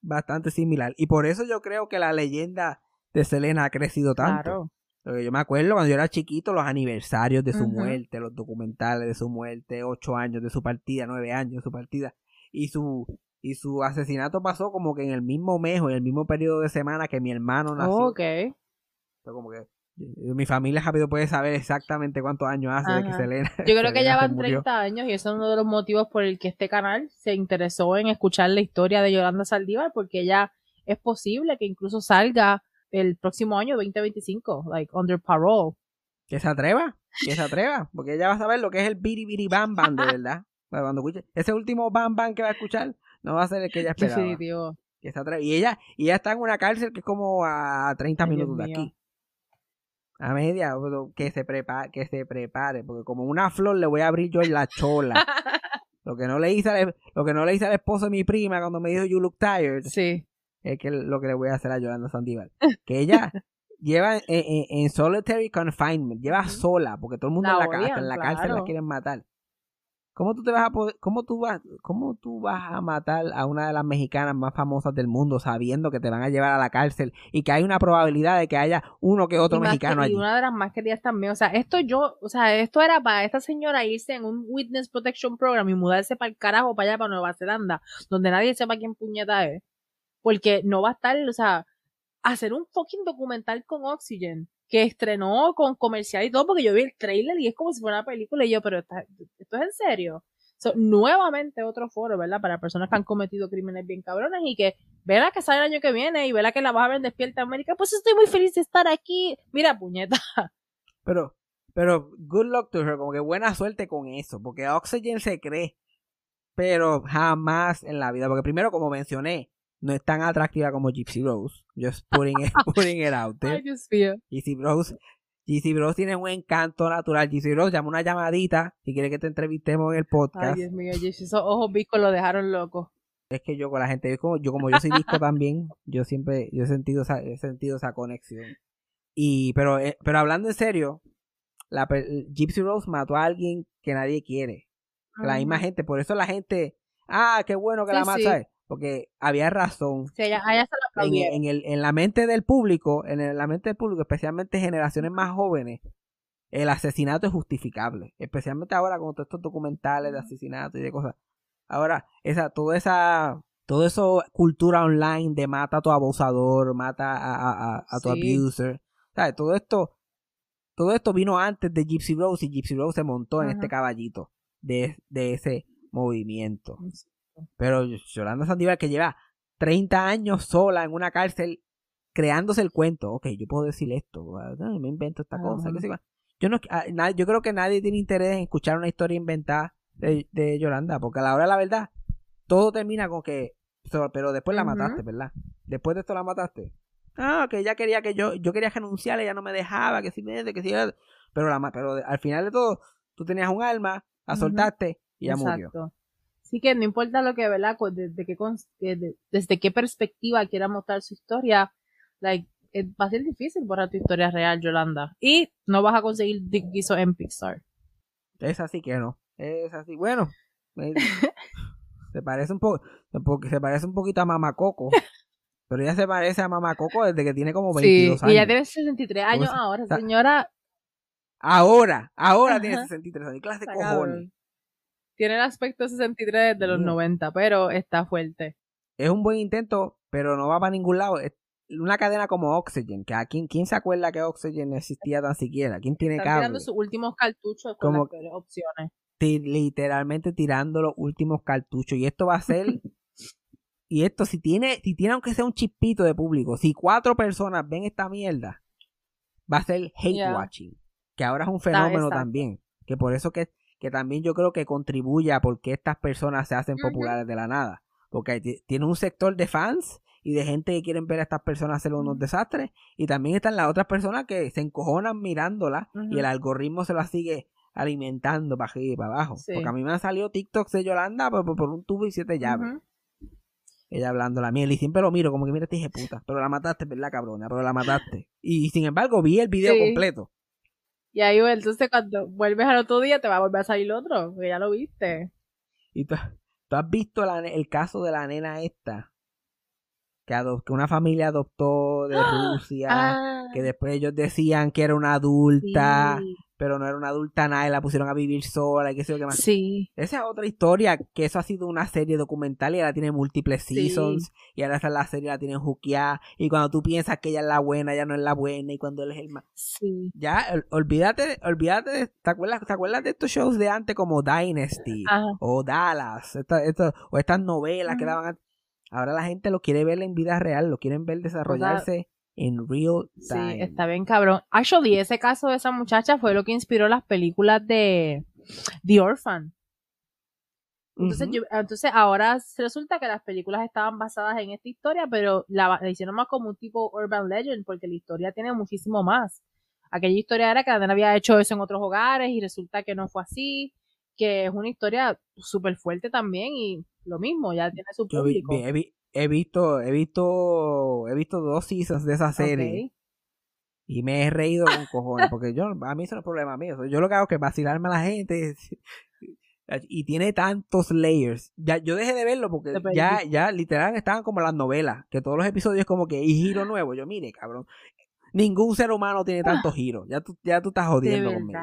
bastante similar. Y por eso yo creo que la leyenda de Selena ha crecido tanto. Claro. Yo me acuerdo cuando yo era chiquito, los aniversarios de su muerte, los documentales de su muerte, ocho años de su partida, nueve años de su partida. Y su, y su asesinato pasó como que en el mismo mes o en el mismo periodo de semana que mi hermano nació. ok. Entonces, como que eh, mi familia rápido puede saber exactamente cuántos años hace de que Ajá. Selena. Yo creo que ya van murió. 30 años y eso es uno de los motivos por el que este canal se interesó en escuchar la historia de Yolanda Saldívar, porque ella es posible que incluso salga el próximo año 2025, like under parole. Que se atreva, que se atreva, porque ella va a saber lo que es el biri biri bam *laughs* bam de verdad. Para Cuando escuche ese último bam bam que va a escuchar, no va a ser el que ella esperaba. Definitivo. Que se atreve. Y ella, y ella está en una cárcel que es como a 30 Ay, Dios minutos de aquí. A media, que se prepare, que se prepare, porque como una flor le voy a abrir yo en la chola. *laughs* Lo que no le hice al, lo que no le hice al esposo de mi prima cuando me dijo you look tired, sí. Es que lo que le voy a hacer a Yolanda Sandívar. Que ella *laughs* lleva en, en- en solitary confinement, lleva sola, porque todo el mundo La en la, ca- hasta odian, en la cárcel la quieren matar. ¿Cómo tú te vas a poder, cómo tú vas, cómo tú vas a matar a una de las mexicanas más famosas del mundo sabiendo que te van a llevar a la cárcel y que hay una probabilidad de que haya uno que otro Y mexicano que- y allí? una de las más queridas también. O sea, esto yo, o sea, esto era para esta señora irse en un Witness Protection Program y mudarse para el carajo, para allá, para Nueva Zelanda, donde nadie sepa quién puñeta es. Porque no va a estar, o sea, hacer un fucking documental con Oxygen, que estrenó con comercial y todo, porque yo vi el trailer y es como si fuera una película y yo, pero esto es en serio. So, nuevamente otro foro, ¿verdad? Para personas que han cometido crímenes bien cabrones y que verá que sale el año que viene y verá que la vas a ver en Despierta América, pues estoy muy feliz de estar aquí. Mira, puñeta. *laughs* Pero, pero, good luck to her, como que buena suerte con eso, porque Oxygen se cree, pero jamás en la vida, porque primero, como mencioné, no es tan atractiva como Gypsy Rose, just putting it, *laughs* putting it out there. Ay, Dios mío. Gypsy Rose, Gypsy Rose tiene un encanto natural, Gypsy Rose llama una llamadita, si quiere que te entrevistemos en el Ay, podcast, Dios mío, Jesse, esos ojos viscos lo dejaron loco. es que yo con la gente, yo como yo, como yo soy disco también, yo siempre, yo he sentido esa, he sentido esa conexión. Y, pero, eh, pero hablando en serio, la, Gypsy Rose mató a alguien que nadie quiere. La misma gente, por eso la gente, ah, qué bueno que Sí, la mata, sí. Porque había razón. Sí, ella, a ella se En, en el, en la mente del público, en el- la mente del público, especialmente generaciones más jóvenes, el asesinato es justificable. Especialmente ahora con todos estos documentales de asesinato y de cosas. Ahora, esa, toda esa, todo eso cultura online de mata a tu abusador, mata a, a, a- a tu Sí. abuser. ¿Sabes? Todo esto, todo esto vino antes de Gypsy Rose y Gypsy Rose se montó en Ajá. este caballito de, de ese movimiento. Pero Yolanda Sandívar que lleva 30 años sola en una cárcel creándose el cuento. Ok, yo puedo decir esto. ah, Me invento esta cosa. Ajá. qué sé yo. No, ah, yo creo que nadie tiene interés en escuchar una historia inventada de, de Yolanda. Porque a la hora de la verdad, todo termina con que... Pero después la mataste, ¿verdad? Después de esto la mataste. Ah, que ella quería que yo... Yo quería renunciar, ella no me dejaba, que si me... Que si, pero, la, pero al final de todo, tú tenías un alma, la soltaste y ya murió. Exacto. Sí que no importa lo que, ¿verdad? Desde qué, desde qué perspectiva quiera mostrar su historia, like, eh, va a ser difícil borrar tu historia real, Yolanda. Y no vas a conseguir Dick Guiso en Pixar. Es así que no. Es así. Bueno. *laughs* se parece un poco. Se parece un poquito a Mamacoco. *laughs* Pero ella se parece a Mamacoco desde que tiene como 22 Sí, años. y ella tiene 63 años ahora. Señora, Ahora, ahora tiene Ajá. 63 años. ¿Qué clase de cojones? Tiene el aspecto 63 de los Sí. 90, pero está fuerte. Es un buen intento, pero no va para ningún lado. Es una cadena como Oxygen. Que a quién, ¿Quién se acuerda que Oxygen no existía tan siquiera? ¿Quién tiene Están cable? tirando sus últimos cartuchos con Como- las opciones. literalmente tirando los últimos cartuchos. Y esto va a ser. *laughs* y esto, si tiene, si tiene aunque sea un chispito de público, si cuatro personas ven esta mierda, va a ser hate Yeah. watching. Que ahora es un fenómeno exacto. también. Que por eso que, que también yo creo que contribuye a por qué estas personas se hacen populares de la nada. Porque ti- tiene un sector de fans y de gente que quieren ver a estas personas hacer unos desastres. Y también están las otras personas que se encojonan mirándola y el algoritmo se la sigue alimentando para arriba y para abajo. Sí. Porque a mí me han salido TikToks de Yolanda por, por- por un tubo y siete llaves. Ella hablando la miel y siempre lo miro como que mira hija de puta. Pero la mataste, ¿verdad, cabrona? Pero la mataste. Y, sin embargo vi el video Sí. completo. Y ahí, entonces, cuando vuelves al otro día, te va a volver a salir otro, porque ya lo viste. Y tú, tú has visto la el caso de la nena esta. Que, adop- que una familia adoptó de Rusia. Ah, Que después ellos decían que era una adulta. sí. Pero no era una adulta nada y la pusieron a vivir sola y qué sé yo qué más. Sí. Esa es otra historia, que eso ha sido una serie documental y ahora tiene múltiples Sí. seasons. Y ahora esa la serie la tienen juqueada. Y cuando tú piensas que ella es la buena, ella no es la buena. Y cuando él es el más. Sí. Ya, ol- olvídate, olvídate. ¿te, acuerdas, ¿Te acuerdas de estos shows de antes como Dynasty? Ajá. O Dallas. esta- esta- o estas novelas que daban antes? Ahora la gente lo quiere ver en vida real. Lo quieren ver desarrollarse en real Sí, time. está bien cabrón. Actually, ese caso de esa muchacha fue lo que inspiró las películas de The Orphan. Entonces, yo- entonces ahora resulta que las películas estaban basadas en esta historia, pero la, la hicieron más como un tipo urban legend, porque la historia tiene muchísimo más. Aquella historia era que la nena había hecho eso en otros hogares y resulta que no fue así, que es una historia súper fuerte también y lo mismo, ya tiene su Yo vi- público. vi- he, vi- he visto, he visto, he visto dos seasons de esa serie. Y me he reído con cojones, porque yo, a mí eso no es problema mío. Yo lo que hago es que vacilarme a la gente. *laughs* Y tiene tantos layers. Ya, yo dejé de verlo porque ya, ya literal estaban como las novelas. Que todos los episodios como que y giro *gasps* nuevo. Yo, mire, cabrón. Ningún ser humano tiene tantos giros. Ya tú, ya tú estás jodiendo conmigo.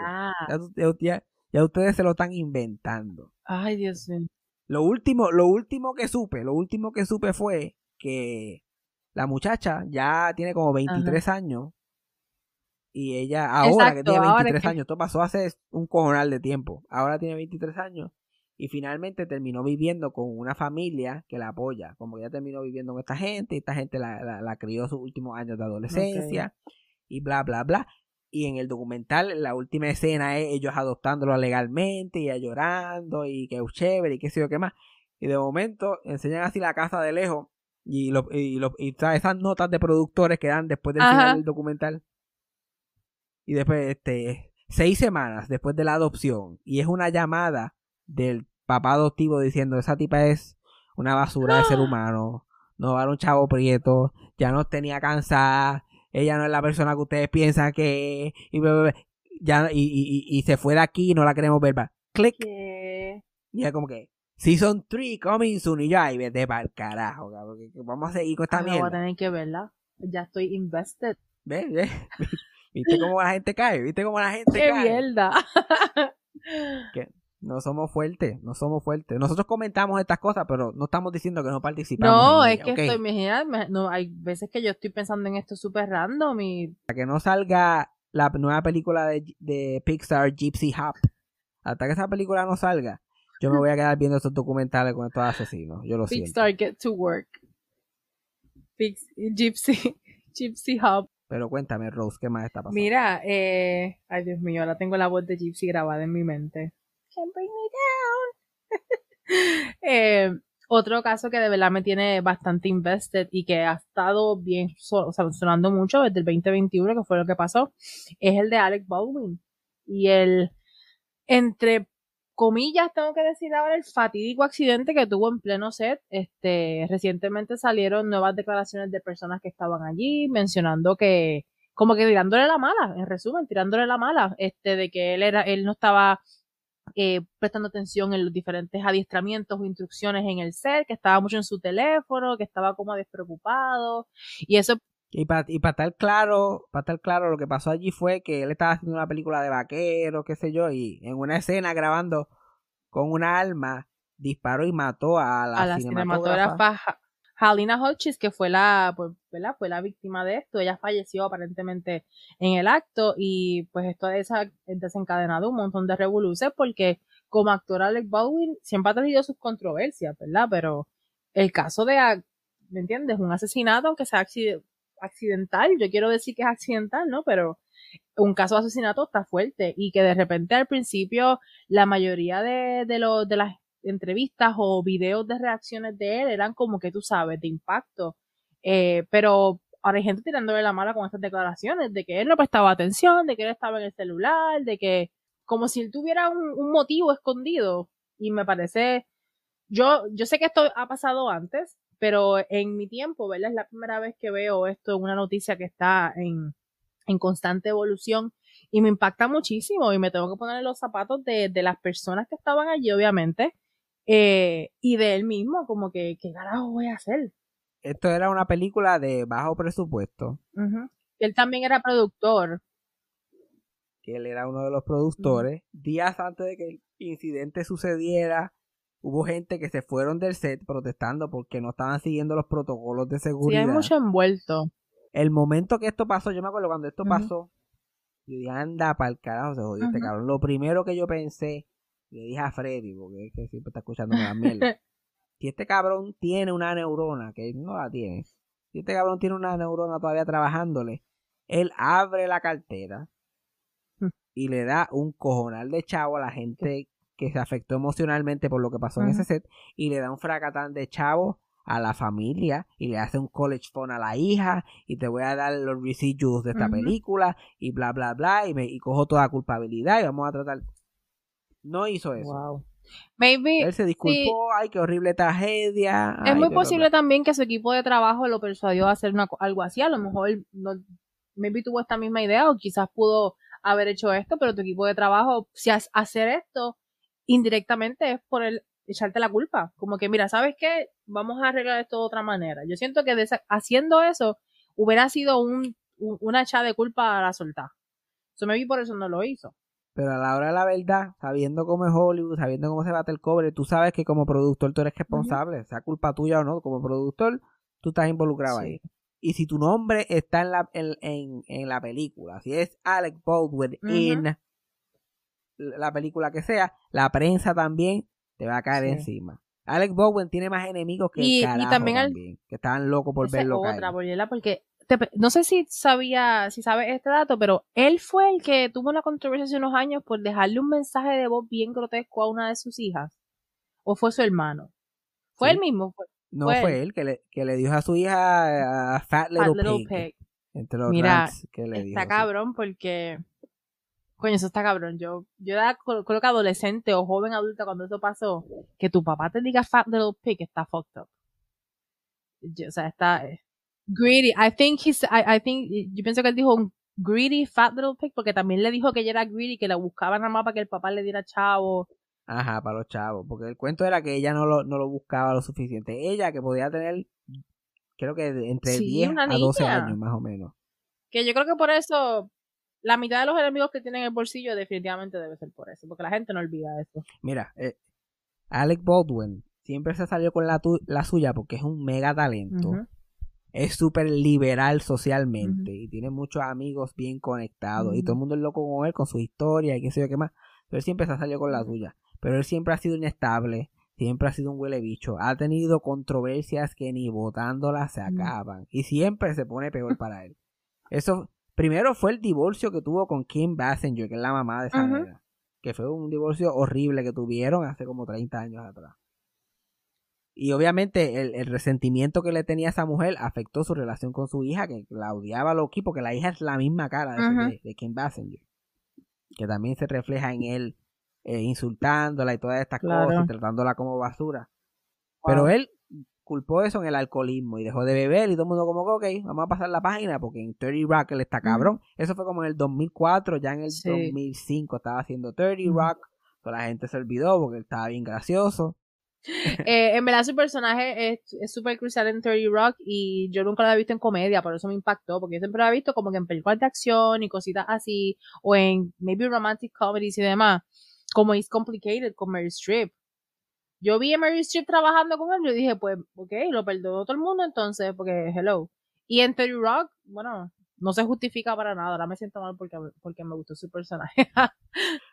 ya- ya ustedes se lo están inventando. Ay, Dios mío. Lo último, lo último que supe, lo último que supe fue que la muchacha ya tiene como 23 años y ella ahora que tiene ahora 23 que- años, esto pasó hace un cojonal de tiempo, ahora tiene 23 años y finalmente terminó viviendo con una familia que la apoya, como ya terminó viviendo con esta gente, y esta gente la, la, la crió sus últimos años de adolescencia y bla, bla, bla. Y en el documental, la última escena es ellos adoptándolo legalmente y ella llorando y que es chévere y qué sé yo qué más. Y de momento enseñan así la casa de lejos y, lo, y, lo- y todas esas notas de productores que dan después del Ajá. final del documental. Y después, este, seis semanas después de la adopción. Y es una llamada del papá adoptivo diciendo, esa tipa es una basura de ser *gasps* humano. No va a dar un chavo prieto. Ya nos tenía cansada. Ella no es la persona que ustedes piensan que es. Y, ya, y, y, y- se fue de aquí y no la queremos ver más. Click. ¿Qué? Y es como que Season 3 coming soon. Y yo, ay, vete para el carajo, cabrón. Vamos a seguir con esta Ah, no, voy a mierda. tener que verla. Ya estoy invested. ¿Ves? ¿Ves? *laughs* ¿Viste cómo la gente cae? ¿Viste cómo la gente ¡Qué cae? mierda! *laughs* No somos fuertes, no somos fuertes. Nosotros comentamos estas cosas, pero no estamos diciendo que no participamos. No, es que ¿ok? estoy, me- no, hay veces que yo estoy pensando en esto súper random y Hasta que no salga la nueva película de, de Pixar, Gypsy Hop, hasta que esa película no salga, yo me voy a quedar viendo esos documentales con estos asesinos. Yo lo Big siento. Star Get to Work. Big, Gypsy, *laughs* Gypsy Hub. Pero cuéntame, Rose, ¿qué más está pasando? Mira, eh, ay Dios mío, ahora tengo la voz de Gypsy grabada en mi mente. Can't bring me down. *laughs* eh, otro caso que de verdad me tiene bastante invested y que ha estado bien sonando mucho desde el 2021, que fue lo que pasó, es el de Alec Baldwin. Y el, entre comillas, tengo que decir ahora, el fatídico accidente que tuvo en pleno set. Este, recientemente salieron nuevas declaraciones de personas que estaban allí, mencionando que, como que tirándole la mala, en resumen, tirándole la mala, este, de que él era, él no estaba eh, prestando atención en los diferentes adiestramientos o instrucciones en el set, que estaba mucho en su teléfono, que estaba como despreocupado, y eso Y para y estar claro, para estar claro, lo que pasó allí fue que él estaba haciendo una película de vaquero, qué sé yo, y en una escena grabando con una arma, disparó y mató a la, a la cinematógrafa. cinematógrafa Ha- Halina Hodges, que fue la, pues, ¿verdad? Fue la víctima de esto. Ella falleció aparentemente en el acto y pues esto ha desencadenado un montón de revoluciones porque como actor Alec Baldwin siempre ha tenido sus controversias, ¿verdad? Pero el caso de, a- ¿me entiendes? Un asesinato, aunque sea accide- accidental, yo quiero decir que es accidental, ¿no? Pero un caso de asesinato está fuerte y que de repente al principio la mayoría de, de, los de las entrevistas o videos de reacciones de él eran como que tú sabes, de impacto. Eh, pero ahora hay gente tirándole la mala con estas declaraciones de que él no prestaba atención, de que él estaba en el celular, de que como si él tuviera un, un motivo escondido. Y me parece, yo, yo sé que esto ha pasado antes, pero en mi tiempo, ¿verdad? Es la primera vez que veo esto en una noticia que está en, en constante evolución y me impacta muchísimo y me tengo que poner los zapatos de, de las personas que estaban allí, obviamente, eh, y de él mismo, como que, ¿qué carajo voy a hacer? Esto era una película de bajo presupuesto, Ujú. Él también era productor. que él era uno de los productores. Días antes de que el incidente sucediera, hubo gente que se fueron del set protestando porque no estaban siguiendo los protocolos de Sí, seguridad. hay mucho envuelto. El momento que esto pasó, yo me acuerdo cuando esto pasó, yo dije, anda para el carajo, se jodió este cabrón. Lo primero que yo pensé, le dije a Freddy, porque es que siempre está escuchando la mierda. *laughs* si este cabrón tiene una neurona, que él no la tiene, si este cabrón tiene una neurona todavía trabajándole, él abre la cartera y le da un cojonal de chavo a la gente que se afectó emocionalmente por lo que pasó en ese set y le da un fracatán de chavo a la familia y le hace un college fund a la hija y te voy a dar los residuos de esta película y bla bla bla y me y cojo toda culpabilidad y vamos a tratar no hizo eso Wow. Maybe él se disculpó ay qué horrible tragedia es ay, muy posible también que su equipo de trabajo lo persuadió a hacer una algo así. A lo mejor no, maybe tuvo esta misma idea o quizás pudo haber hecho esto, pero tu equipo de trabajo, si has- hacer esto indirectamente es por el echarte la culpa. Como que, mira, ¿sabes qué? Vamos a arreglar esto de otra manera. Yo siento que haciendo eso hubiera sido un, un- una echada de culpa a la soltar. So maybe por eso no lo hizo. Pero a la hora de la verdad sabiendo cómo es Hollywood sabiendo cómo se bate el cobre tú sabes que como productor tú eres responsable sea culpa tuya o no como productor tú estás involucrado Sí. ahí y si tu nombre está en la en, en, en la película si es Alec Baldwin en la película que sea la prensa también te va a caer Sí. encima Alec Baldwin tiene más enemigos que Y- y el carajo también al- también, que estaban locos por verlo caer. otra, Boyela, porque te no sé si sabía, si sabes este dato, pero él fue el que tuvo una controversia hace unos años por dejarle un mensaje de voz bien grotesco a una de sus hijas. ¿O fue su hermano? Fue Sí. él mismo, fue no fue fue él que le, que le dijo a su hija a Fat Little, Fat Little Pig, Pig. entre los Mira, que le Está cabrón porque, coño, eso está cabrón. Yo, yo era, creo que adolescente o joven adulta cuando eso pasó, que tu papá te diga Fat Little Pig está fucked up. Yo- o sea, está eh, greedy. I think he's, I, I think, yo pienso que él dijo un greedy Fat Little Pig porque también le dijo que ella era greedy, que la buscaba nada más para que el papá le diera chavo. Ajá, para los chavos. Porque el cuento era que ella no lo, no lo buscaba lo suficiente. Ella que podía tener, creo que entre Sí, 10 una a 12 niña. años más o menos. Que yo creo que por eso, la mitad de los enemigos que tienen en el bolsillo definitivamente debe ser por eso, porque la gente no olvida eso. Mira, eh, Alec Baldwin siempre se salió con la, tu- la suya porque es un mega talento. Es súper liberal socialmente y tiene muchos amigos bien conectados. Y todo el mundo es loco con él, con su historia y qué sé yo qué más. Pero él siempre se salió con la suya. Pero él siempre ha sido inestable. Siempre ha sido un huele bicho. Ha tenido controversias que ni votándolas se acaban. Y siempre se pone peor para él. Eso, primero fue el divorcio que tuvo con Kim Basinger, que es la mamá de esa nena. Que fue un divorcio horrible que tuvieron hace como 30 años atrás. Y obviamente el, el resentimiento que le tenía a esa mujer afectó su relación con su hija, que la odiaba loqui, porque la hija es la misma cara de, Ujú. de- de Kim Basinger. Que también se refleja en él eh, insultándola y todas estas Claro. cosas y tratándola como basura. Pero él culpó eso en el alcoholismo y dejó de beber y todo el mundo como que, ok, vamos a pasar la página porque en 30 Rock él está cabrón. Eso fue como en el 2004, ya en el Sí. 2005 estaba haciendo 30 Ujú. Rock. Toda la gente se olvidó porque él estaba bien gracioso. Eh, en verdad su personaje es súper crucial en 30 Rock y yo nunca lo había visto en comedia, por eso me impactó, porque yo siempre lo había visto como que en películas de acción y cositas así, o en maybe romantic comedies y demás, como It's Complicated con Mary Streep. Yo vi a Mary Streep trabajando con él, yo dije, pues, ok, lo perdonó todo el mundo entonces, porque hello. Y en 30 Rock, bueno, no se justifica para nada, ahora me siento mal porque, porque me gustó su personaje. *laughs*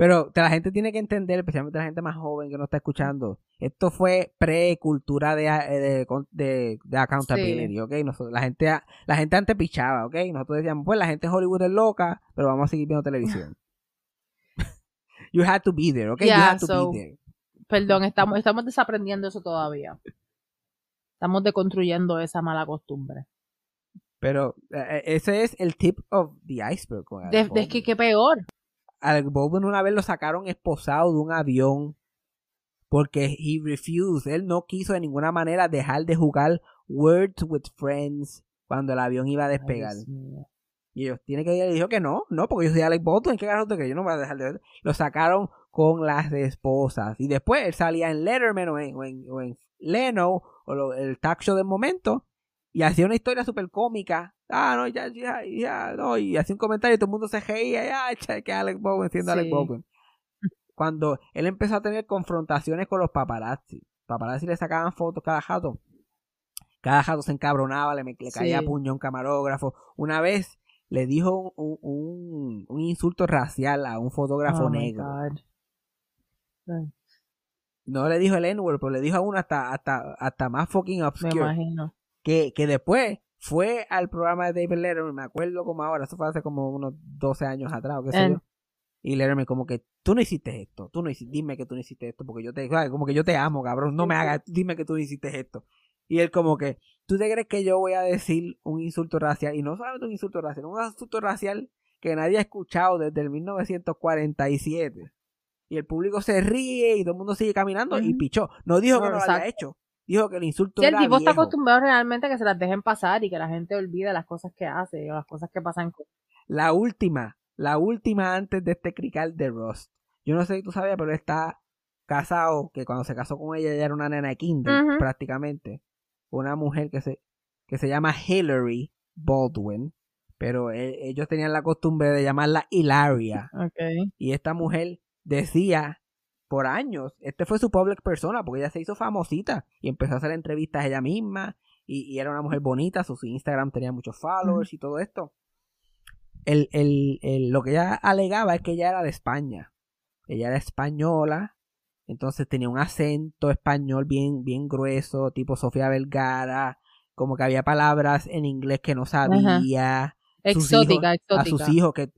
Pero la gente tiene que entender, especialmente la gente más joven que no está escuchando, esto fue pre-cultura de, de, de, de accountability, ¿ok? Nosotros, la, gente, la gente antes pichaba, ¿ok? Nosotros decíamos, pues la gente en Hollywood es loca, pero vamos a seguir viendo televisión. *laughs* you had to be there, ¿ok? you Yeah, had to so- be there. Perdón, estamos, estamos desaprendiendo eso todavía. Estamos deconstruyendo esa mala costumbre. Pero eh, ese es el tip of the iceberg. Es que qué peor. Alec Baldwin una vez lo sacaron esposado de un avión porque he refused, él no quiso de ninguna manera dejar de jugar Words with Friends cuando el avión iba a despegar. Ay, y ellos tienen que ir y dijo que no, no, porque yo soy Alec Baldwin, ¿qué carajo crees? Yo no voy a dejar de ver. Lo sacaron con las esposas y después él salía en Letterman o en, o en, o en Leno o lo- el talk show del momento y hacía una historia súper cómica. Ah, no, ya, ya, ya, no, y hacía un comentario y todo el mundo se reía, ya, echa, que Alec Baldwin siendo Sí. Baldwin. Cuando él empezó a tener confrontaciones con los paparazzi, paparazzi le sacaban fotos cada jato. Cada jato se encabronaba, le, me- le caía Sí. puño a un camarógrafo. Una vez le dijo un, un, un insulto racial a un fotógrafo Oh, negro. No le dijo el N-word, pero le dijo a uno hasta, hasta, hasta más fucking Me obscure. imagino. Que, que después fue al programa de David Letterman, me acuerdo como ahora, eso fue hace como unos 12 años atrás o qué sé En- yo. Y Letterman como que tú no hiciste esto, tú no hiciste, dime que tú no hiciste esto, porque yo te, como que yo te amo, cabrón, no me hagas, dime que tú no hiciste esto. Y él como que, ¿tú te crees que yo voy a decir un insulto racial? Y no solamente un insulto racial, un insulto racial que nadie ha escuchado desde el 1947. Y el público se ríe y todo el mundo sigue caminando y pichó. No dijo que No, lo había hecho. Dijo que el insulto Sí, el era tipo está viejo. acostumbrado realmente a que se las dejen pasar y que la gente olvide las cosas que hace o las cosas que pasan con La última, la última antes de este crical de Ross. Yo no sé si tú sabías, pero él está casado, que cuando se casó con ella, ella era una nena de kinder, Ujú. prácticamente. Una mujer que se, que se llama Hillary Baldwin, pero e- ellos tenían la costumbre de llamarla Hilaria. Okay. Y esta mujer decía por años, este fue su public persona, porque ella se hizo famosita y empezó a hacer entrevistas ella misma y, y era una mujer bonita, su, Instagram tenía muchos followers y todo esto. El, el, el- lo que ella alegaba es que ella era de España. Ella era española, entonces tenía un acento español bien, bien grueso, tipo Sofía Vergara, como que había palabras en inglés que no sabía sus Exótica, a exótica. sus hijos que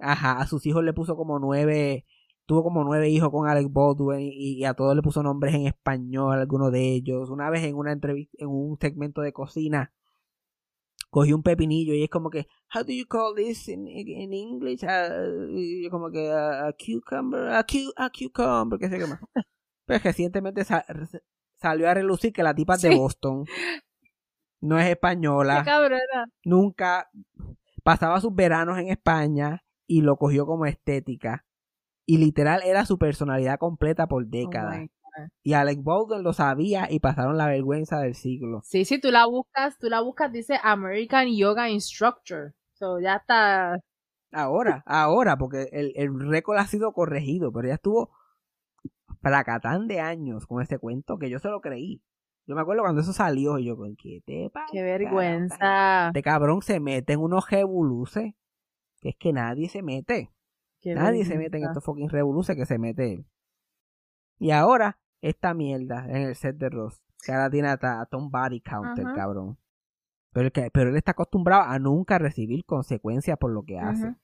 ajá a sus hijos le puso como nueve tuvo como nueve hijos con Alec Baldwin y, y a todos le puso nombres en español algunos de ellos una vez en una entrevista en un segmento de cocina cogió un pepinillo y es como que how do you call this in, in English Uh, y yo como que uh, a cucumber a, cu- a cucumber qué sé qué más *laughs* pues recientemente sa- salió a relucir que la tipa es de. Boston no es española Qué cabrona. nunca pasaba sus veranos en España y lo cogió como estética. Y literal era su personalidad completa por Oh décadas. y Alec Baldwin lo sabía y pasaron la vergüenza del siglo. Sí, si tú la buscas, tú la buscas, dice American Yoga Instructor. So ya está. Ahora, ahora, porque el, el récord ha sido corregido, pero ya estuvo placatán de años con ese cuento que yo se lo creí. Yo me acuerdo cuando eso salió y yo, ¿con qué te pasa? Qué vergüenza. Este cabrón se mete en unos revoluces que es que nadie se mete. Qué Nadie se mete en estos fucking revoluces que se mete él. Y ahora, esta mierda en el set de Ross. Que ahora tiene hasta, un body count, el Ajá. cabrón. Pero, que, pero él está acostumbrado a nunca recibir consecuencias por lo que hace.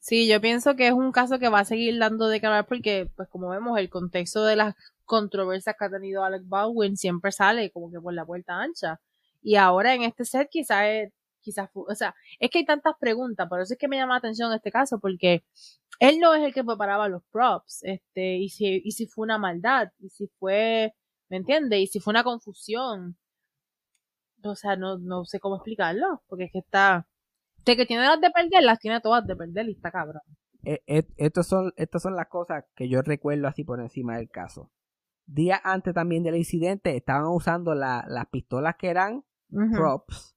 Sí, yo pienso que es un caso que va a seguir dando de cara porque, pues como vemos, el contexto de las controversias que ha tenido Alec Baldwin siempre sale como que por la puerta ancha. Y ahora en este set quizás es, quizás, o sea, es que hay tantas preguntas, por eso es que me llama la atención este caso, porque él no es el que preparaba los props, este, y si, y si fue una maldad, y si fue, ¿me entiendes? Y si fue una confusión. O sea, no, no sé cómo explicarlo, porque es que está, de que tiene las de perder, las tiene todas de perder y está cabrón. Eh, eh, estos son, estas son las cosas que yo recuerdo así por encima del caso. Días antes también del incidente estaban usando la- las pistolas que eran props.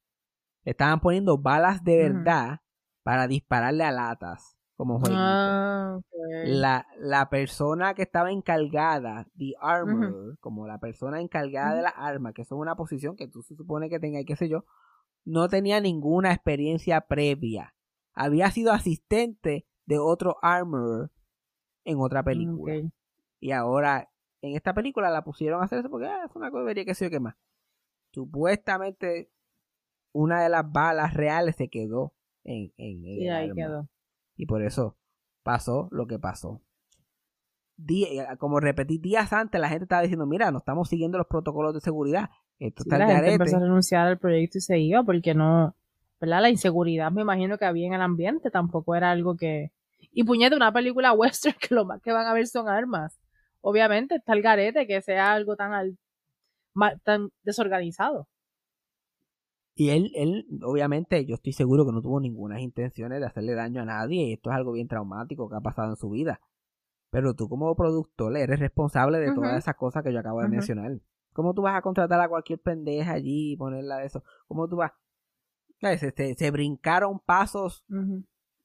Estaban poniendo balas de verdad para dispararle a latas como jueguito. Ah, ok. la, la persona que estaba encargada, the armor, como la persona encargada de la arma, que es una posición que tú se supone que tenga y qué sé yo, no tenía ninguna experiencia previa. Había sido asistente de otro armor en otra película. Ok. Y ahora, en esta película la pusieron a hacer eso porque ah, es una cobería que sé yo qué más. Supuestamente, una de las balas reales se quedó en, en, en Y el ahí arma. quedó. Y por eso pasó lo que pasó. Di- como repetí días antes, la gente estaba diciendo, mira, no estamos siguiendo los protocolos de seguridad. Esto Sí, está la gente garete". empezó a renunciar al proyecto y se iba porque no, ¿verdad? La inseguridad me imagino que había en el ambiente tampoco era algo que... Y puñete, una película *laughs* western que lo más que van a ver son armas. Obviamente está el garete que sea algo tan, al- tan desorganizado. Y él, él, obviamente, yo estoy seguro que no tuvo ninguna intenciones de hacerle daño a nadie. Y esto es algo bien traumático que ha pasado en su vida. Pero tú como productor eres responsable de todas esas cosas que yo acabo de mencionar. ¿Cómo tú vas a contratar a cualquier pendeja allí y ponerla de eso? ¿Cómo tú vas? Se, se- se brincaron pasos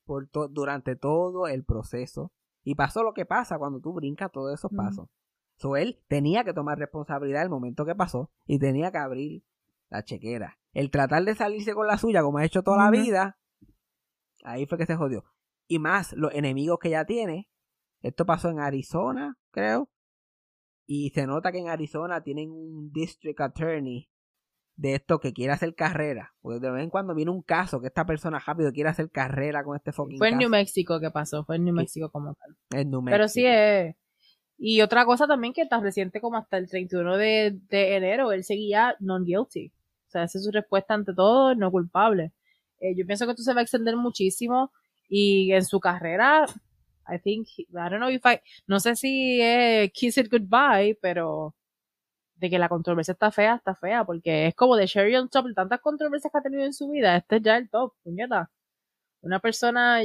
por to- durante todo el proceso. Y pasó lo que pasa cuando tú brincas todos esos pasos. So, él tenía que tomar responsabilidad el momento que pasó y tenía que abrir la chequera. El tratar de salirse con la suya, como ha hecho toda la vida, ahí fue que se jodió. Y más los enemigos que ya tiene. Esto pasó en Arizona, creo. Y se nota que en Arizona tienen un district attorney de esto que quiere hacer carrera. Porque de vez en cuando viene un caso que esta persona rápido quiere hacer carrera con este fucking Fue en caso. New Mexico que pasó, fue en New. Mexico como tal. En New Pero sí Mexico. es. Y otra cosa también que tan reciente como hasta el 31 de, de enero, él seguía non guilty. O sea, esa es su respuesta ante todo, no culpable. Eh, yo pienso que esto se va a extender muchísimo y en su carrera, I think, I don't know if I, no sé si es kiss it goodbye, pero de que la controversia está fea, está fea, porque es como de Sherry on top, tantas controversias que ha tenido en su vida, este es ya el top, puñeta. Una persona,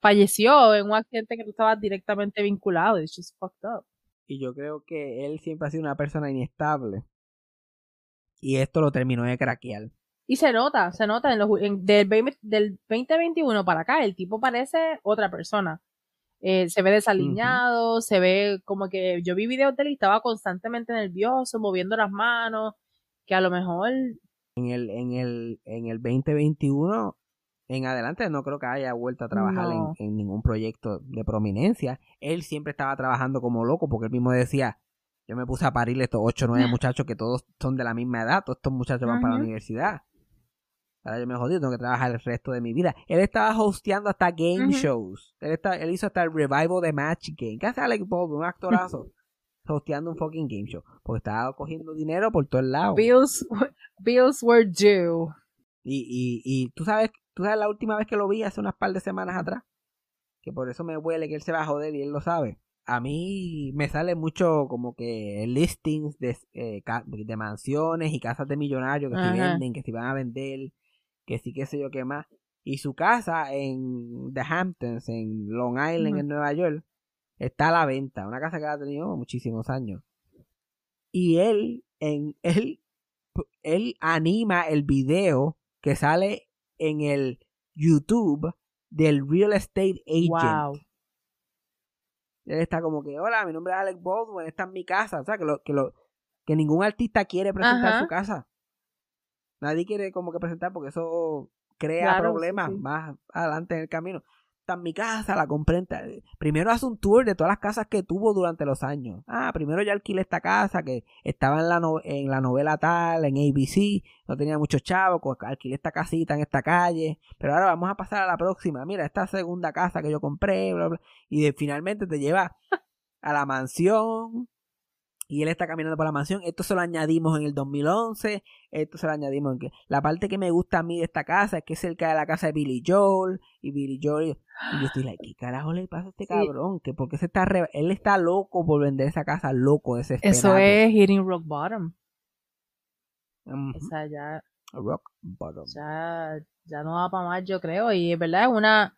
falleció en un accidente que tú estabas directamente vinculado. It's just fucked up. Y yo creo que él siempre ha sido una persona inestable. Y esto lo terminó de craquear. Y se nota, se nota en los, en- del, 20 del 2021 para acá, el tipo parece otra persona. Eh, se ve desaliñado, se ve como que yo vi videos de él y estaba constantemente nervioso, moviendo las manos, que a lo mejor En el, en el, en el 2021, en adelante, no creo que haya vuelto a trabajar en- en, ningún proyecto de prominencia. Él siempre estaba trabajando como loco porque él mismo decía, yo me puse a parir estos 8 o 9 muchachos que todos son de la misma edad, todos estos muchachos van para la universidad. Ahora yo me jodí, tengo que trabajar el resto de mi vida. Él estaba hosteando hasta game shows. Él, está, él hizo hasta el revival de Match Game. ¿Qué hace Alec Baldwin? Un actorazo. *laughs* hosteando un fucking game show. Porque estaba cogiendo dinero por todos lados. bills, bills were due. Y, y, y tú sabes, tú sabes la última vez que lo vi hace unas par de semanas atrás. Que por eso me huele que él se va a joder y él lo sabe. A mí me sale mucho como que listings de, eh, de mansiones y casas de millonarios que Ajá. venden, que si van a vender, que sí, qué sé yo qué más. Y su casa en The Hamptons, en Long Island, en Nueva York, está a la venta. Una casa que ha tenido muchísimos años. Y él, en, *laughs* él, él anima el video que sale en el YouTube del Real Estate Agent. Wow. Él está como que, hola, mi nombre es Alex Baldwin, esta es mi casa. O sea, que, lo, que, lo, que ningún artista quiere presentar Ajá. su casa. Nadie quiere como que presentar porque eso crea Claro, problemas sí. más adelante en el camino. Está en mi casa, la compré. Primero hace un tour de todas las casas que tuvo durante los años. Ah, primero ya alquilé esta casa que estaba en la, no- en la novela tal, en ABC, no tenía muchos chavos, alquilé esta casita en esta calle, pero ahora vamos a pasar a la próxima. Mira, esta segunda casa que yo compré, bla, bla. Y de- finalmente te lleva a la mansión. Y él está caminando por la mansión. Esto se lo añadimos en el 2011. Esto se lo añadimos en que... La parte que me gusta a mí de esta casa es que es cerca de la casa de Billy Joel. Y Billy Joel... Y yo estoy like, ¿qué carajo le pasa a este Sí. cabrón? Que porque se está... re- Él está loco por vender esa casa, loco, desesperado. Eso es hitting rock bottom. Ujú. O sea, ya, Rock bottom. ya, ya no va para más, yo creo. Y es verdad, es una.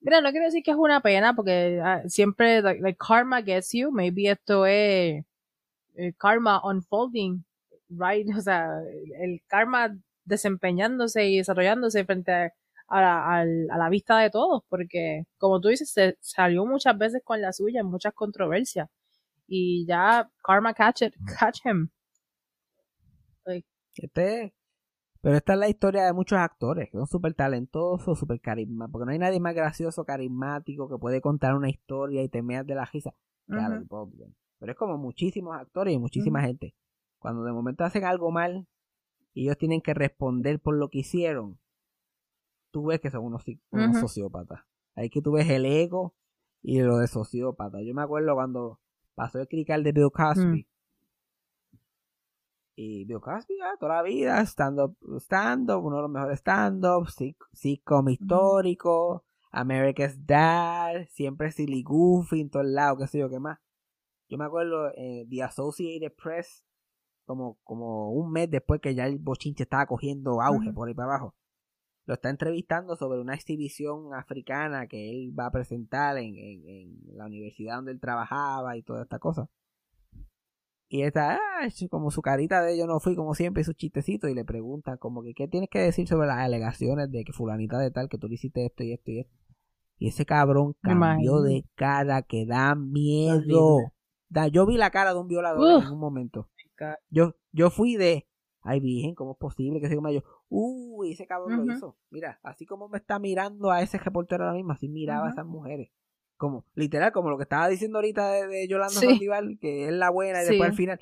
Mira, no quiero decir que es una pena, porque ah, siempre, like, like, karma gets you. Maybe esto es eh, karma unfolding, right? *laughs* O sea, el karma desempeñándose y desarrollándose frente a, a la, al- a la vista de todos, porque, como tú dices, se salió muchas veces con la suya en muchas controversias. Y ya karma catch, it, catch him. Este, pero esta es la historia de muchos actores que son súper talentosos, súper carismáticos. Porque no hay nadie más gracioso, carismático, que puede contar una historia y te meas de la risa Baldwin. Pero es como muchísimos actores y muchísima gente. Cuando de momento hacen algo mal y ellos tienen que responder por lo que hicieron, tú ves que son unos, sociópatas. Ahí que tú ves el ego y lo de sociópata. Yo me acuerdo cuando pasó el crical de Bill Cosby. Mm. Y Bill Cosby, ah, toda la vida, stand-up, uno de los mejores stand-up, sit- sitcom histórico, America's Dad, siempre Silly Goofy en todos lados, qué sé yo, qué más. Yo me acuerdo, eh, The Associated Press, como, como un mes después que ya el bochinche estaba cogiendo auge por ahí para abajo, lo está entrevistando sobre una exhibición africana que él va a presentar en, en, en la universidad donde él trabajaba y toda esta cosa. Y está, ah, como su carita de yo no fui como siempre y sus chistecitos y le preguntan como que qué tienes que decir sobre las alegaciones de que fulanita de tal que tú le hiciste esto y esto y esto. Y ese cabrón cambió de cara que da miedo. Da, yo vi la cara de un violador Uf. en un momento. Yo, yo fui de, ay virgen, ¿cómo es posible que se coma yo? Uy, ese cabrón Ujú. lo hizo. Mira, así como me está mirando a ese reportero ahora mismo, así miraba a esas mujeres. Como, literal, como lo que estaba diciendo ahorita de, de Yolanda Sí. Sandival, que es la buena y Sí. después al final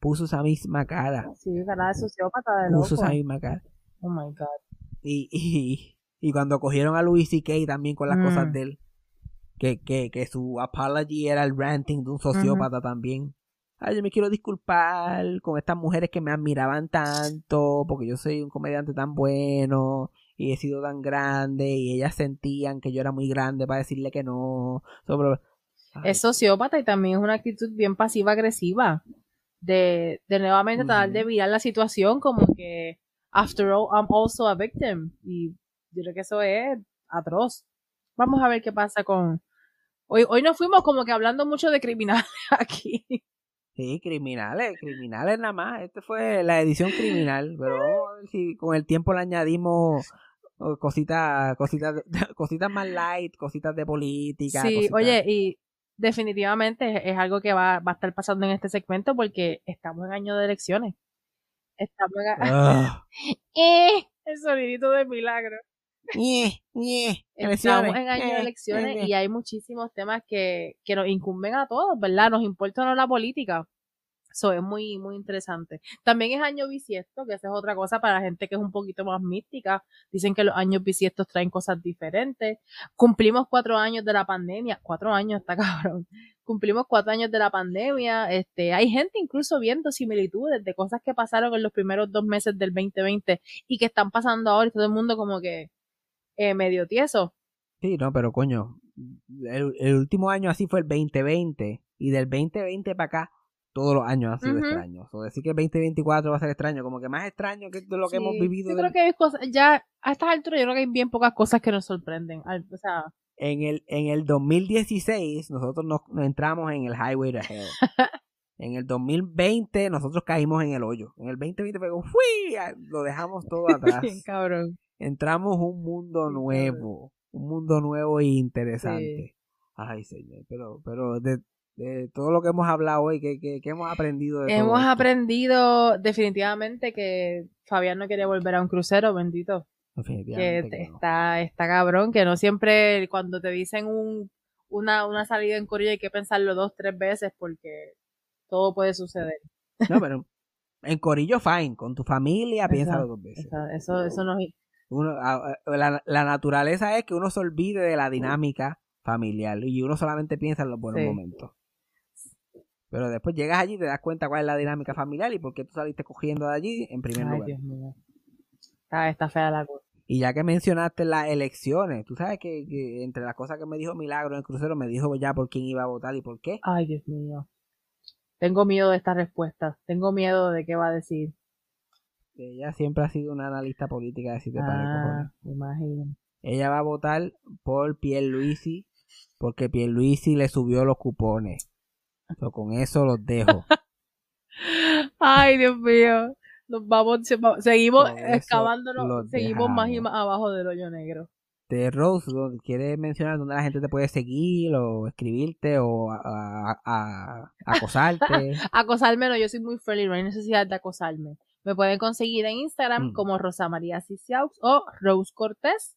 puso esa misma cara. Sí, cara de sociópata de loco. Puso esa misma cara. Oh my god. Y, y, y cuando cogieron a Louis C.K. también con las Mm. cosas de él, que, que, que su apology era el ranting de un sociópata también. Ay, yo me quiero disculpar con estas mujeres que me admiraban tanto, porque yo soy un comediante tan bueno y he sido tan grande y ellas sentían que yo era muy grande para decirle que no. Sobre... Es sociópata y también es una actitud bien pasiva-agresiva. De, de nuevamente tratar Ujú. de virar la situación como que, after all, I'm also a victim. Y yo creo que eso es atroz. Vamos a ver qué pasa con... Hoy, hoy nos fuimos como que hablando mucho de criminales *laughs* aquí. Sí, criminales, criminales nada más. Esta fue la edición criminal, pero si con el tiempo le añadimos oh, cositas, cositas, *laughs* cositas más light, cositas de política. Sí, cositas- oye, y definitivamente es, algo que va, va a estar pasando en este segmento porque estamos en año de elecciones. Estamos en... ¡Eh! *laughs* El sonidito de milagro. Ñe, ñe, Estamos en año de ñe, elecciones ñe. y hay muchísimos temas que, que nos incumben a todos, ¿verdad? Nos importa o no la política. Eso es muy, muy interesante. También es año bisiesto, que esa es otra cosa para la gente que es un poquito más mística. Dicen que los años bisiestos traen cosas diferentes. Cumplimos cuatro años de la pandemia. Cuatro años, está *laughs* cabrón. Cumplimos cuatro años de la pandemia. Este, hay gente incluso viendo similitudes de cosas que pasaron en los primeros dos meses del 2020 y que están pasando ahora y todo el mundo como que eh, medio tieso. Sí, no, pero coño, el, el último año así fue el 2020 y del 2020 para acá todos los años han sido Ujú. extraños. O decir que el 2024 va a ser extraño, como que más extraño que lo que Sí, hemos vivido Yo del- creo que hay cosas, ya a estas alturas yo creo que hay bien pocas cosas que nos sorprenden. O sea, en el en el 2016 nosotros nos, nos entramos en el highway to hell. *laughs* en el 2020 nosotros caímos en el hoyo. En el 2020 fue como, ¡fui! Lo dejamos todo *laughs* atrás. bien cabrón. Entramos un mundo nuevo, un mundo nuevo e interesante. Ay, señor, pero pero de, de todo lo que hemos hablado hoy, ¿qué, qué- qué hemos aprendido de Hemos aprendido definitivamente que Fabián no quería volver a un crucero, bendito. Que Definitivamente te- que no. está, está cabrón, que no siempre cuando te dicen un, una, una salida en Corea hay que pensarlo dos, tres veces porque todo puede suceder. No, pero en Corillo, fine. Con tu familia, piénsalo dos veces. Eso, eso, nos, Uno, la, la naturaleza es que uno se olvide de la dinámica familiar y uno solamente piensa en los buenos Sí. momentos. Pero después llegas allí y te das cuenta cuál es la dinámica familiar y por qué tú saliste cogiendo de allí en primer Ay, lugar. Dios mío. Está, está fea la cosa. Y ya que mencionaste las elecciones, tú sabes que, que entre las cosas que me dijo Milagro en el crucero, me dijo ya por quién iba a votar y por qué. Ay, Dios mío. Tengo miedo de esta respuesta. Tengo miedo de qué va a decir. Ella siempre ha sido una analista política de de cojones. Ah, imagino. Ella va a votar por Pierluisi porque Pierluisi le subió los cupones. So, con eso los dejo. *laughs* Ay, Dios mío. Nos vamos, se- va- seguimos excavándonos, seguimos más y más abajo del hoyo negro. De Rose, ¿dó- ¿quieres mencionar dónde la gente te puede seguir o escribirte o a, a- a- acosarte? *laughs* Acosarme no, yo soy muy friendly, no hay necesidad de acosarme. Me pueden conseguir en Instagram Mm. como Rosa María Ciciaux o Rose Cortés.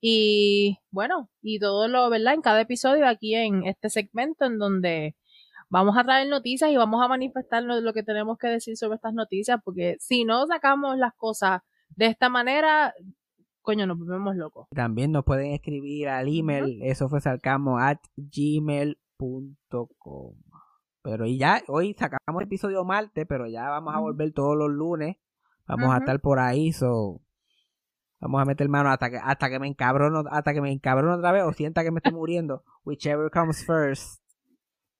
Y bueno, y todo lo, ¿verdad? En cada episodio aquí en este segmento en donde vamos a traer noticias y vamos a manifestar lo que tenemos que decir sobre estas noticias, porque si no sacamos las cosas de esta manera, coño, nos volvemos locos. También nos pueden escribir al email, eso fue sarcasmo at gmail.com. Pero y ya, hoy sacamos el episodio martes, pero ya vamos a volver todos los lunes. Vamos a estar por ahí, so vamos a meter mano hasta que hasta que me encabrono, hasta que me encabrono otra vez o sienta que me estoy muriendo. *laughs* Whichever comes first.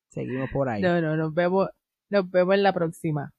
Seguimos por ahí. No, no, nos vemos, nos vemos en la próxima.